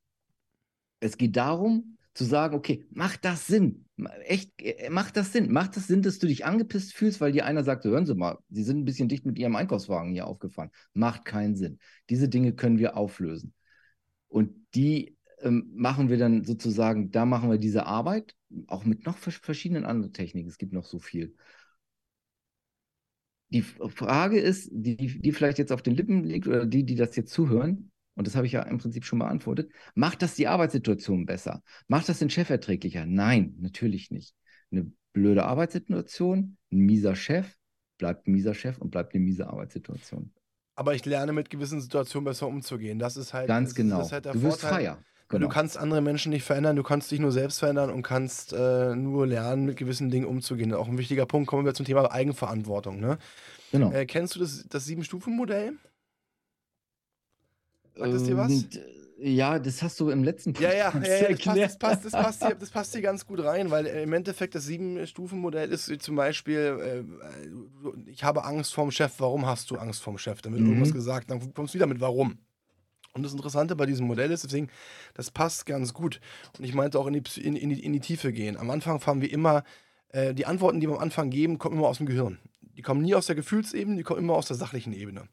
es geht darum, zu sagen, okay, macht das Sinn? Echt, äh, macht das Sinn? Macht das Sinn, dass du dich angepisst fühlst, weil dir einer sagt, hören Sie mal, Sie sind ein bisschen dicht mit Ihrem Einkaufswagen hier aufgefahren. Macht keinen Sinn. Diese Dinge können wir auflösen. Und die ähm, machen wir dann sozusagen, da machen wir diese Arbeit, auch mit noch verschiedenen anderen Techniken. Es gibt noch so viel. Die Frage ist, die, die vielleicht jetzt auf den Lippen liegt oder die, die das jetzt zuhören, und das habe ich ja im Prinzip schon beantwortet, macht das die Arbeitssituation besser? Macht das den Chef erträglicher? Nein, natürlich nicht. Eine blöde Arbeitssituation, ein mieser Chef, bleibt ein mieser Chef und bleibt eine miese Arbeitssituation. Aber ich lerne mit gewissen Situationen besser umzugehen. Das ist halt, Ganz genau. Ist halt der du wirst Vorteil. freier. Genau. Du kannst andere Menschen nicht verändern, du kannst dich nur selbst verändern und kannst äh, nur lernen, mit gewissen Dingen umzugehen. Auch ein wichtiger Punkt, kommen wir zum Thema Eigenverantwortung. Ne? Genau. Äh, kennst du das, das Sieben-Stufen-Modell? Sagt das dir was? Ähm, ja, das hast du im letzten Podcast ja, ja, ja, ja, das, passt, das, passt, das, passt hier, das passt hier ganz gut rein, weil im Endeffekt das Sieben-Stufen-Modell ist zum Beispiel, äh, ich habe Angst vorm Chef, warum hast du Angst vorm Chef? Dann wird mhm. irgendwas gesagt, dann kommst du wieder mit warum. Und das Interessante bei diesem Modell ist, deswegen, das passt ganz gut. Und ich meinte auch in die, in, in die, in die Tiefe gehen. Am Anfang fahren wir immer, äh, die Antworten, die wir am Anfang geben, kommen immer aus dem Gehirn. Die kommen nie aus der Gefühlsebene, die kommen immer aus der sachlichen Ebene.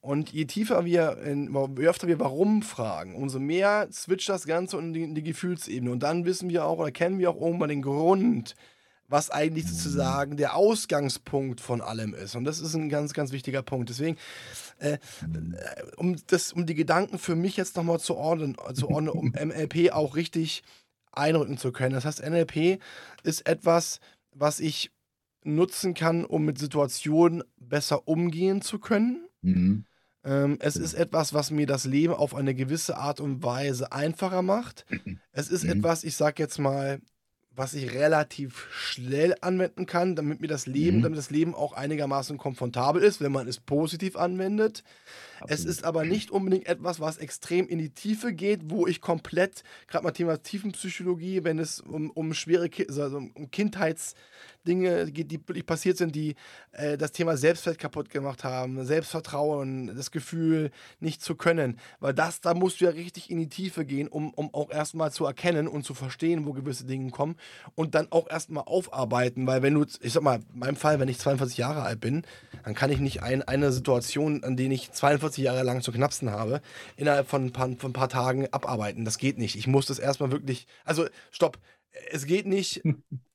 Und je tiefer wir, in, je öfter wir warum fragen, umso mehr switcht das Ganze in die, in die Gefühlsebene. Und dann wissen wir auch oder kennen wir auch irgendwann den Grund, was eigentlich sozusagen der Ausgangspunkt von allem ist. Und das ist ein ganz, ganz wichtiger Punkt. Deswegen, äh, um, das, um die Gedanken für mich jetzt nochmal zu ordnen, zu ordnen, um MLP auch richtig einrücken zu können. Das heißt, NLP ist etwas, was ich nutzen kann, um mit Situationen besser umgehen zu können. Mhm. Ähm, es ist etwas, was mir das Leben auf eine gewisse Art und Weise einfacher macht. [clears throat] Es ist mhm. etwas, ich sag jetzt mal, was ich relativ schnell anwenden kann, damit mir das Leben, mhm. damit das Leben auch einigermaßen komfortabel ist, wenn man es positiv anwendet. Absolut. Es ist aber nicht unbedingt etwas, was extrem in die Tiefe geht, wo ich komplett, gerade mal Thema Tiefenpsychologie, wenn es um, um schwere, also um Kindheitsdinge geht, die wirklich passiert sind, die äh, das Thema Selbstwert kaputt gemacht haben, Selbstvertrauen, das Gefühl, nicht zu können. Weil das, da musst du ja richtig in die Tiefe gehen, um, um auch erstmal zu erkennen und zu verstehen, wo gewisse Dinge kommen und dann auch erstmal aufarbeiten. Weil wenn du, ich sag mal, in meinem Fall, wenn ich 42 Jahre alt bin, dann kann ich nicht ein, eine Situation, an der ich 42 40 Jahre lang zu knapsen habe, innerhalb von ein, paar, von ein paar Tagen abarbeiten. Das geht nicht. Ich muss das erstmal wirklich. Also, stopp. Es geht nicht. [laughs]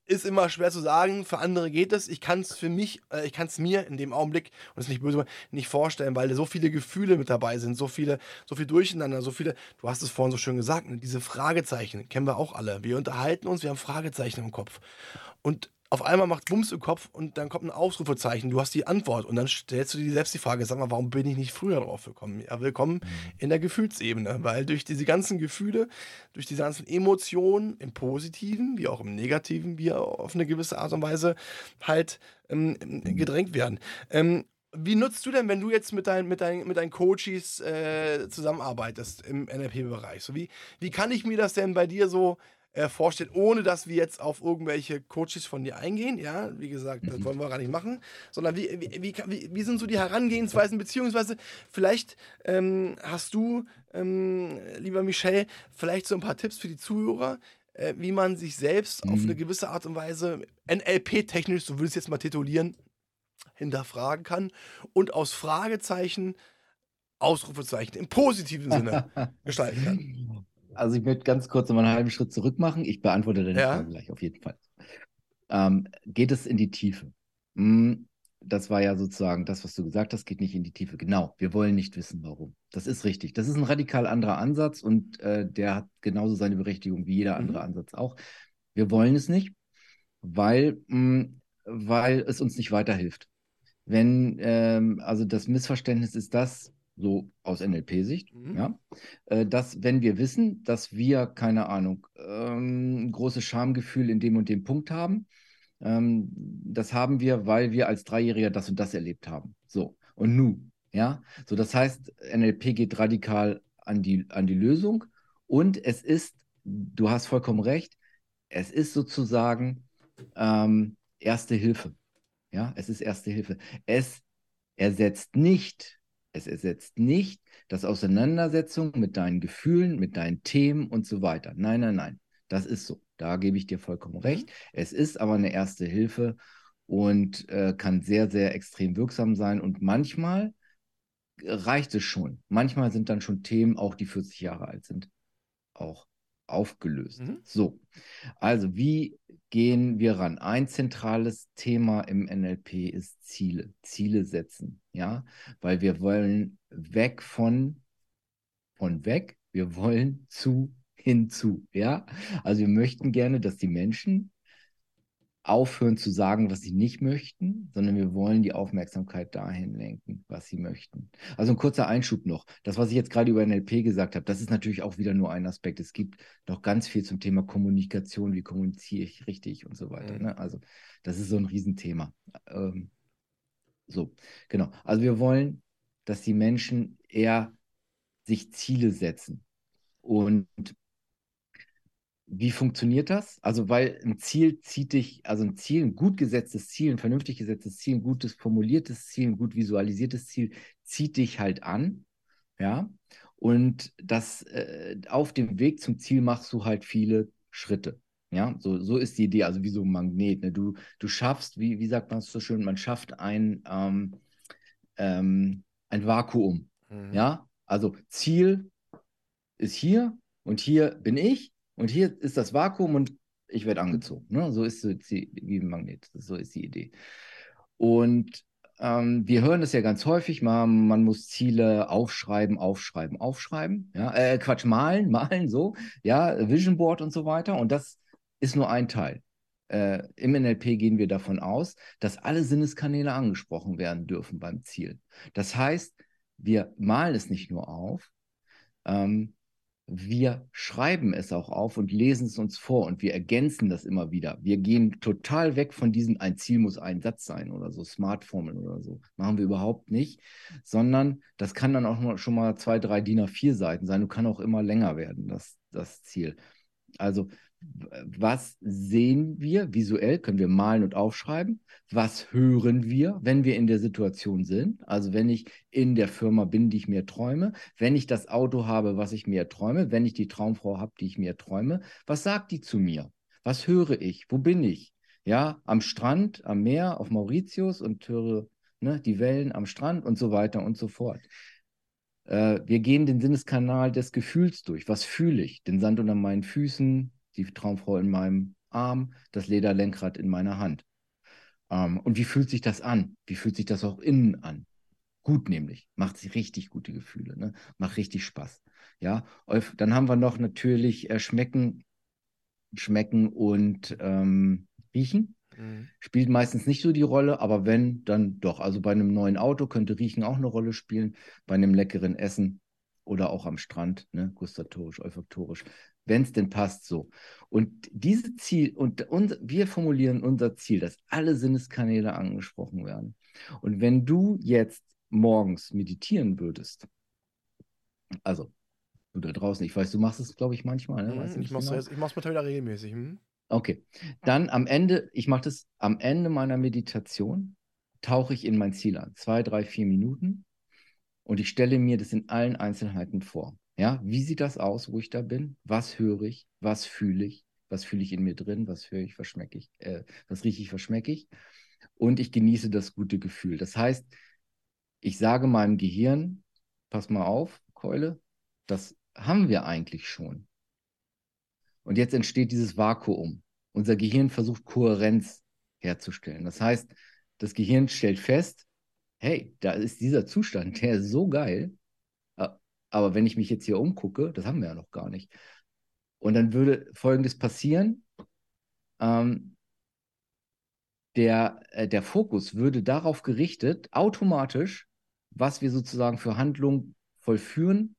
Ist immer schwer zu sagen. Für andere geht es. Ich kann es für mich, äh, ich kann es mir in dem Augenblick, und das ist nicht böse, nicht vorstellen, weil so viele Gefühle mit dabei sind, so viele, so viel Durcheinander, so viele, du hast es vorhin so schön gesagt, ne, diese Fragezeichen kennen wir auch alle. Wir unterhalten uns, wir haben Fragezeichen im Kopf. Und auf einmal macht Bums im Kopf und dann kommt ein Ausrufezeichen, du hast die Antwort und dann stellst du dir selbst die Frage, sag mal, warum bin ich nicht früher drauf gekommen? Ja, willkommen mhm. in der Gefühlsebene, weil durch diese ganzen Gefühle, durch diese ganzen Emotionen, im Positiven wie auch im Negativen, wir auf eine gewisse Art und Weise halt ähm, gedrängt werden. Ähm, wie nutzt du denn, wenn du jetzt mit, dein, mit, dein, mit deinen Coaches äh, zusammenarbeitest im NLP-Bereich? So wie, wie kann ich mir das denn bei dir so äh, vorstellt, ohne dass wir jetzt auf irgendwelche Coaches von dir eingehen. Ja, wie gesagt, das mhm. wollen wir gar nicht machen, sondern wie, wie, wie, wie sind so die Herangehensweisen, beziehungsweise vielleicht ähm, hast du, ähm, lieber Michel, vielleicht so ein paar Tipps für die Zuhörer, äh, wie man sich selbst mhm. auf eine gewisse Art und Weise NLP-technisch, so würde ich es jetzt mal titulieren, hinterfragen kann und aus Fragezeichen Ausrufezeichen im positiven Sinne [laughs] gestalten kann. Also ich möchte ganz kurz noch einen halben Schritt zurück machen. Ich beantworte deine ja. Frage gleich auf jeden Fall. Ähm, geht es in die Tiefe? Hm, das war ja sozusagen das, was du gesagt hast, geht nicht in die Tiefe. Genau, wir wollen nicht wissen, warum. Das ist richtig. Das ist ein radikal anderer Ansatz und äh, der hat genauso seine Berechtigung wie jeder andere mhm. Ansatz auch. Wir wollen es nicht, weil, mh, hm, weil es uns nicht weiterhilft. Wenn, ähm, also das Missverständnis ist das, so aus NLP-Sicht, mhm. ja, äh, dass wenn wir wissen, dass wir, keine Ahnung, ähm, großes Schamgefühl in dem und dem Punkt haben, ähm, das haben wir, weil wir als Dreijähriger das und das erlebt haben. So, und nu, ja, so das heißt, NLP geht radikal an die, an die Lösung und es ist, du hast vollkommen recht, es ist sozusagen ähm, Erste Hilfe. Ja, es ist Erste Hilfe. Es ersetzt nicht es ersetzt nicht das Auseinandersetzung mit deinen Gefühlen, mit deinen Themen und so weiter. Nein, nein, nein. Das ist so. Da gebe ich dir vollkommen recht. Mhm. Es ist aber eine erste Hilfe und äh, kann sehr, sehr extrem wirksam sein. Und manchmal reicht es schon. Manchmal sind dann schon Themen, auch die 40 Jahre alt sind, auch aufgelöst. Mhm. So, also wie gehen wir ran? Ein zentrales Thema im NLP ist Ziele, Ziele setzen, ja, weil wir wollen weg von, von weg, wir wollen zu hinzu, ja. Also wir möchten gerne, dass die Menschen aufhören zu sagen, was sie nicht möchten, sondern wir wollen die Aufmerksamkeit dahin lenken, was sie möchten. Also ein kurzer Einschub noch. Das, was ich jetzt gerade über NLP gesagt habe, das ist natürlich auch wieder nur ein Aspekt. Es gibt noch ganz viel zum Thema Kommunikation, wie kommuniziere ich richtig und so weiter. Mhm. Ne? Also das ist so ein Riesenthema. Ähm, so, genau. Also wir wollen, dass die Menschen eher sich Ziele setzen und wie funktioniert das? Also, weil ein Ziel zieht dich, also ein Ziel, ein gut gesetztes Ziel, ein vernünftig gesetztes Ziel, ein gutes formuliertes Ziel, ein gut visualisiertes Ziel zieht dich halt an, ja. Und das äh, auf dem Weg zum Ziel machst du halt viele Schritte. Ja, so, so ist die Idee, also wie so ein Magnet. Ne? Du, du schaffst, wie, wie sagt man es so schön, man schafft ein, ähm, ähm, ein Vakuum. Mhm. Ja, also Ziel ist hier und hier bin ich und hier ist das Vakuum und ich werde angezogen. Ne? So ist es wie ein Magnet. So ist die Idee. Und ähm, wir hören es ja ganz häufig, man, man muss Ziele aufschreiben, aufschreiben, aufschreiben. Ja? Äh, Quatsch, malen, [laughs] malen, so. Ja, Vision Board und so weiter. Und das ist nur ein Teil. Äh, Im NLP gehen wir davon aus, dass alle Sinneskanäle angesprochen werden dürfen beim Ziel. Das heißt, wir malen es nicht nur auf, ähm, wir schreiben es auch auf und lesen es uns vor und wir ergänzen das immer wieder. Wir gehen total weg von diesem ein Ziel muss ein Satz sein oder so Smartformeln oder so. Machen wir überhaupt nicht, sondern das kann dann auch schon mal zwei, drei DIN A4 Seiten sein und kann auch immer länger werden, das, das Ziel. Also was sehen wir visuell, können wir malen und aufschreiben. Was hören wir, wenn wir in der Situation sind? Also wenn ich in der Firma bin, die ich mir träume, wenn ich das Auto habe, was ich mir träume, wenn ich die Traumfrau habe, die ich mir träume, was sagt die zu mir? Was höre ich? Wo bin ich? Ja, am Strand, am Meer, auf Mauritius und höre ne, die Wellen am Strand und so weiter und so fort. Äh, wir gehen den Sinneskanal des Gefühls durch. Was fühle ich? Den Sand unter meinen Füßen, die Traumfrau in meinem Arm, das Lederlenkrad in meiner Hand. Ähm, und wie fühlt sich das an? Wie fühlt sich das auch innen an? Gut nämlich, macht sie richtig gute Gefühle, ne? macht richtig Spaß. Ja, dann haben wir noch natürlich äh, Schmecken, Schmecken und ähm, Riechen. Mhm. Spielt meistens nicht so die Rolle, aber wenn, dann doch. Also bei einem neuen Auto könnte Riechen auch eine Rolle spielen, bei einem leckeren Essen oder auch am Strand, ne, gustatorisch, olfaktorisch, wenn es denn passt so. Und diese Ziel, und, und wir formulieren unser Ziel, dass alle Sinneskanäle angesprochen werden. Und wenn du jetzt morgens meditieren würdest, also du da draußen, ich weiß, du machst es, glaube ich, manchmal. Ne? Hm, ich mache es genau. wieder regelmäßig. Hm? Okay. Dann am Ende, ich mache das am Ende meiner Meditation, tauche ich in mein Ziel an. Zwei, drei, vier Minuten und ich stelle mir das in allen Einzelheiten vor. Ja, wie sieht das aus, wo ich da bin? Was höre ich? Was fühle ich? Was fühle ich in mir drin? Was höre ich? Was schmecke ich? Äh, was rieche ich? Was schmecke ich? Und ich genieße das gute Gefühl. Das heißt, ich sage meinem Gehirn, pass mal auf, Keule, das haben wir eigentlich schon. Und jetzt entsteht dieses Vakuum. Unser Gehirn versucht Kohärenz herzustellen. Das heißt, das Gehirn stellt fest, hey, da ist dieser Zustand, der ist so geil. Aber wenn ich mich jetzt hier umgucke, das haben wir ja noch gar nicht. Und dann würde Folgendes passieren. Ähm, der, äh, der Fokus würde darauf gerichtet, automatisch, was wir sozusagen für Handlungen vollführen,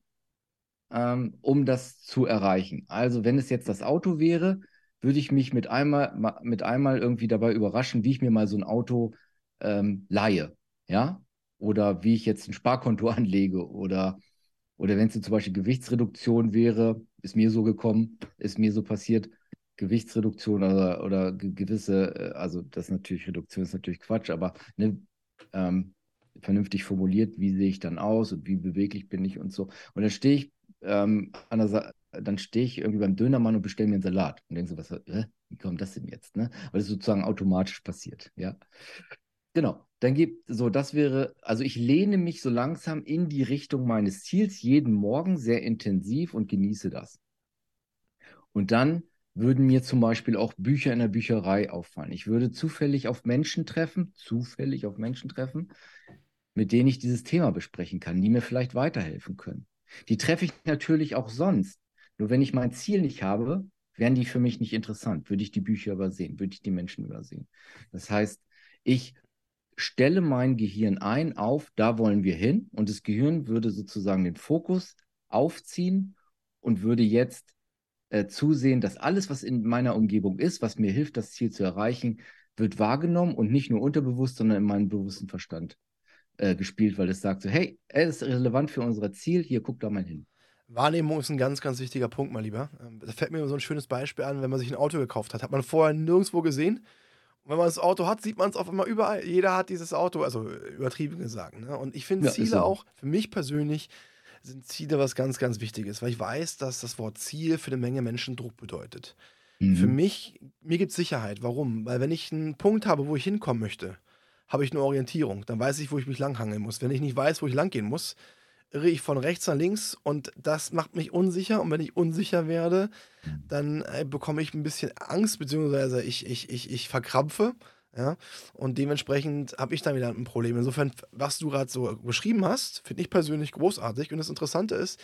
ähm, um das zu erreichen. Also wenn es jetzt das Auto wäre, würde ich mich mit einmal, mit einmal irgendwie dabei überraschen, wie ich mir mal so ein Auto ähm, leihe ja, oder wie ich jetzt ein Sparkonto [laughs] anlege oder, oder wenn es zum Beispiel Gewichtsreduktion wäre, ist mir so gekommen, ist mir so passiert, Gewichtsreduktion oder, oder gewisse, äh, also das ist natürlich, Reduktion ist natürlich Quatsch, aber ne, ähm, vernünftig formuliert, wie sehe ich dann aus und wie beweglich bin ich und so. Und dann stehe ich ähm, an der dann stehe ich irgendwie beim Dönermann und bestelle mir einen Salat und denke so, was, äh, wie kommt das denn jetzt? Ne? Weil es sozusagen automatisch passiert, ja. Genau. Dann gibt so, das wäre, also ich lehne mich so langsam in die Richtung meines Ziels jeden Morgen sehr intensiv und genieße das. Und dann würden mir zum Beispiel auch Bücher in der Bücherei auffallen. Ich würde zufällig auf Menschen treffen, zufällig auf Menschen treffen, mit denen ich dieses Thema besprechen kann, die mir vielleicht weiterhelfen können. Die treffe ich natürlich auch sonst. Nur wenn ich mein Ziel nicht habe, wären die für mich nicht interessant. Würde ich die Bücher übersehen, würde ich die Menschen übersehen. Das heißt, ich stelle mein Gehirn ein auf, da wollen wir hin und das Gehirn würde sozusagen den Fokus aufziehen und würde jetzt äh, zusehen, dass alles, was in meiner Umgebung ist, was mir hilft, das Ziel zu erreichen, wird wahrgenommen und nicht nur unterbewusst, sondern in meinem bewussten Verstand äh, gespielt, weil es sagt so, hey, es ist relevant für unser Ziel, hier guck da mal hin. Wahrnehmung ist ein ganz, ganz wichtiger Punkt, mein Lieber. Ähm, da fällt mir so ein schönes Beispiel an, wenn man sich ein Auto gekauft hat. Hat man vorher nirgendwo gesehen wenn man das Auto hat, sieht man es auf einmal überall. Jeder hat dieses Auto, also übertrieben gesagt. Ne? Und ich finde ja, Ziele so. auch, für mich persönlich, sind Ziele was ganz, ganz Wichtiges, weil ich weiß, dass das Wort Ziel für eine Menge Menschen Druck bedeutet. Mhm. Für mich, mir gibt es Sicherheit. Warum? Weil wenn ich einen Punkt habe, wo ich hinkommen möchte, habe ich eine Orientierung. Dann weiß ich, wo ich mich langhangeln muss. Wenn ich nicht weiß, wo ich langgehen muss, irre ich von rechts nach links und das macht mich unsicher. Und wenn ich unsicher werde, dann äh, bekomme ich ein bisschen Angst, beziehungsweise ich, ich, ich, ich verkrampfe. Ja, und dementsprechend habe ich dann wieder ein Problem. Insofern, was du gerade so beschrieben hast, finde ich persönlich großartig. Und das Interessante ist,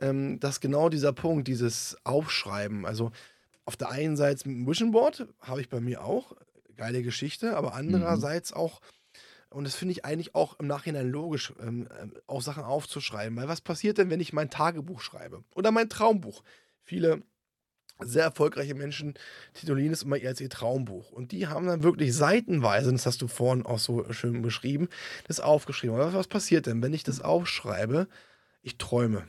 ähm, dass genau dieser Punkt, dieses Aufschreiben, also auf der einen Seite mit dem Vision Board habe ich bei mir auch, geile Geschichte, aber mhm. andererseits auch Und das finde ich eigentlich auch im Nachhinein logisch, ähm, ähm, auch Sachen aufzuschreiben. Weil was passiert denn, wenn ich mein Tagebuch schreibe? Oder mein Traumbuch? Viele sehr erfolgreiche Menschen titulieren es immer als ihr Traumbuch. Und die haben dann wirklich seitenweise, das hast du vorhin auch so schön beschrieben, das aufgeschrieben. Aber was passiert denn, wenn ich das aufschreibe? Ich träume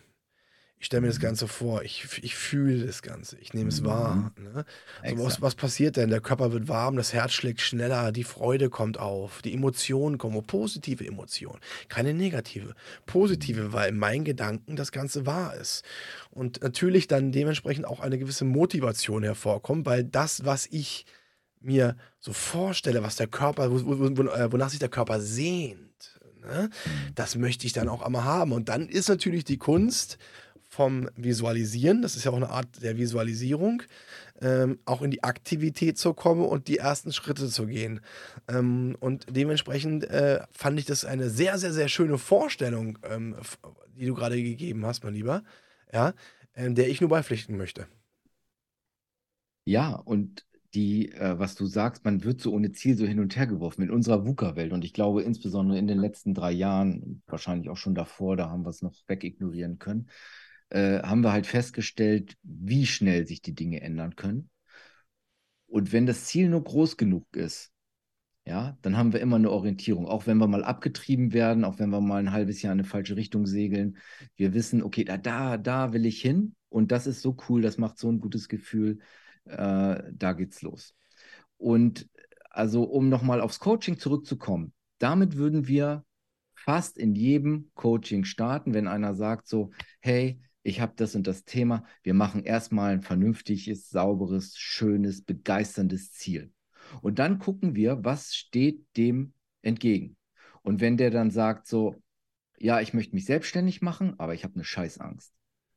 ich stelle mir das mhm. Ganze vor, ich, ich fühle das Ganze, ich nehme es wahr. Mhm. Ne? So, was, was passiert denn? Der Körper wird warm, das Herz schlägt schneller, die Freude kommt auf, die Emotionen kommen, positive Emotionen, keine negative, positive, weil in meinen Gedanken das Ganze wahr ist. Und natürlich dann dementsprechend auch eine gewisse Motivation hervorkommt, weil das, was ich mir so vorstelle, was der Körper, äh, wonach sich der Körper sehnt, ne? Mhm. das möchte ich dann auch einmal haben. Und dann ist natürlich die Kunst, vom Visualisieren, das ist ja auch eine Art der Visualisierung, ähm, auch in die Aktivität zu kommen und die ersten Schritte zu gehen. Ähm, und dementsprechend äh, fand ich das eine sehr, sehr, sehr schöne Vorstellung, ähm, die du gerade gegeben hast, mein Lieber, ja, ähm, der ich nur beipflichten möchte. Ja, und die, äh, was du sagst, man wird so ohne Ziel so hin und her geworfen in unserer VUCA-Welt. Und ich glaube, insbesondere in den letzten drei Jahren, wahrscheinlich auch schon davor, da haben wir es noch wegignorieren können, äh, haben wir halt festgestellt, wie schnell sich die Dinge ändern können. Und wenn das Ziel nur groß genug ist, ja, dann haben wir immer eine Orientierung. Auch wenn wir mal abgetrieben werden, auch wenn wir mal ein halbes Jahr in eine falsche Richtung segeln. Wir wissen, okay, da, da, da will ich hin. Und das ist so cool, das macht so ein gutes Gefühl. Äh, da geht's los. Und also, um nochmal aufs Coaching zurückzukommen, damit würden wir fast in jedem Coaching starten, wenn einer sagt so, hey, ich habe das und das Thema. Wir machen erstmal ein vernünftiges, sauberes, schönes, begeisterndes Ziel. Und dann gucken wir, was steht dem entgegen. Und wenn der dann sagt so, ja, ich möchte mich selbstständig machen, aber ich habe eine Scheißangst.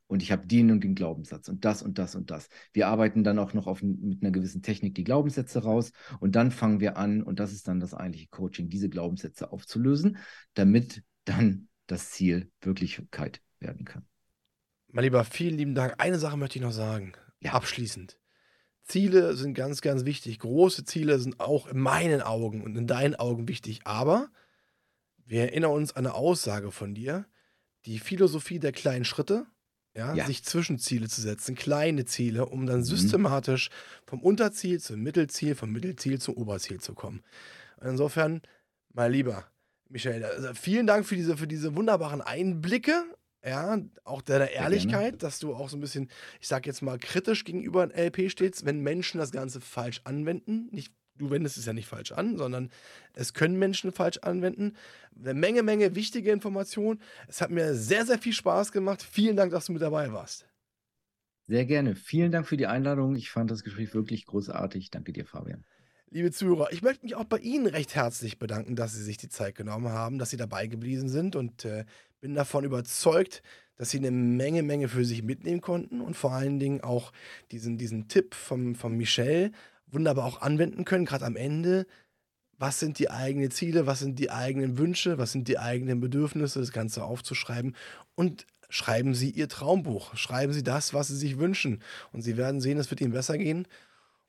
Und ich habe den und den Glaubenssatz und das und das und das. Wir arbeiten dann auch noch auf, mit einer gewissen Technik die Glaubenssätze raus und dann fangen wir an, und das ist dann das eigentliche Coaching, diese Glaubenssätze aufzulösen, damit dann das Ziel Wirklichkeit werden kann. Mein Lieber, vielen lieben Dank. Eine Sache möchte ich noch sagen. Ja. Abschließend. Ziele sind ganz, ganz wichtig. Große Ziele sind auch in meinen Augen und in deinen Augen wichtig. Aber wir erinnern uns an eine Aussage von dir. Die Philosophie der kleinen Schritte, ja, ja. sich Zwischenziele zu setzen, kleine Ziele, um dann mhm. systematisch vom Unterziel zum Mittelziel, vom Mittelziel zum Oberziel zu kommen. insofern, mein Lieber Michael, also vielen Dank für diese, für diese wunderbaren Einblicke ja, auch deiner Ehrlichkeit, dass du auch so ein bisschen, ich sag jetzt mal, kritisch gegenüber ein LP stehst, wenn Menschen das Ganze falsch anwenden. Nicht, du wendest es ja nicht falsch an, sondern es können Menschen falsch anwenden. Eine Menge, Menge wichtige Informationen. Es hat mir sehr, sehr viel Spaß gemacht. Vielen Dank, dass du mit dabei warst. Sehr gerne. Vielen Dank für die Einladung. Ich fand das Gespräch wirklich großartig. Danke dir, Fabian. Liebe Zuhörer, ich möchte mich auch bei Ihnen recht herzlich bedanken, dass Sie sich die Zeit genommen haben, dass Sie dabei geblieben sind und äh, bin davon überzeugt, dass Sie eine Menge, Menge für sich mitnehmen konnten und vor allen Dingen auch diesen, diesen Tipp vom, vom Michel wunderbar auch anwenden können, gerade am Ende. Was sind die eigenen Ziele, was sind die eigenen Wünsche, was sind die eigenen Bedürfnisse, das Ganze aufzuschreiben und schreiben Sie Ihr Traumbuch, schreiben Sie das, was Sie sich wünschen und Sie werden sehen, es wird Ihnen besser gehen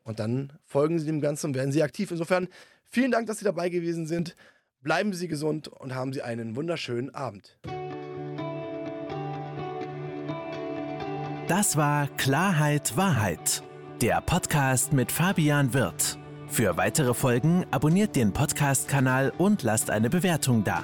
und dann folgen Sie dem Ganzen und werden Sie aktiv. Insofern vielen Dank, dass Sie dabei gewesen sind. Bleiben Sie gesund und haben Sie einen wunderschönen Abend. Das war Klarheit Wahrheit, der Podcast mit Fabian Wirth. Für weitere Folgen abonniert den Podcast-Kanal und lasst eine Bewertung da.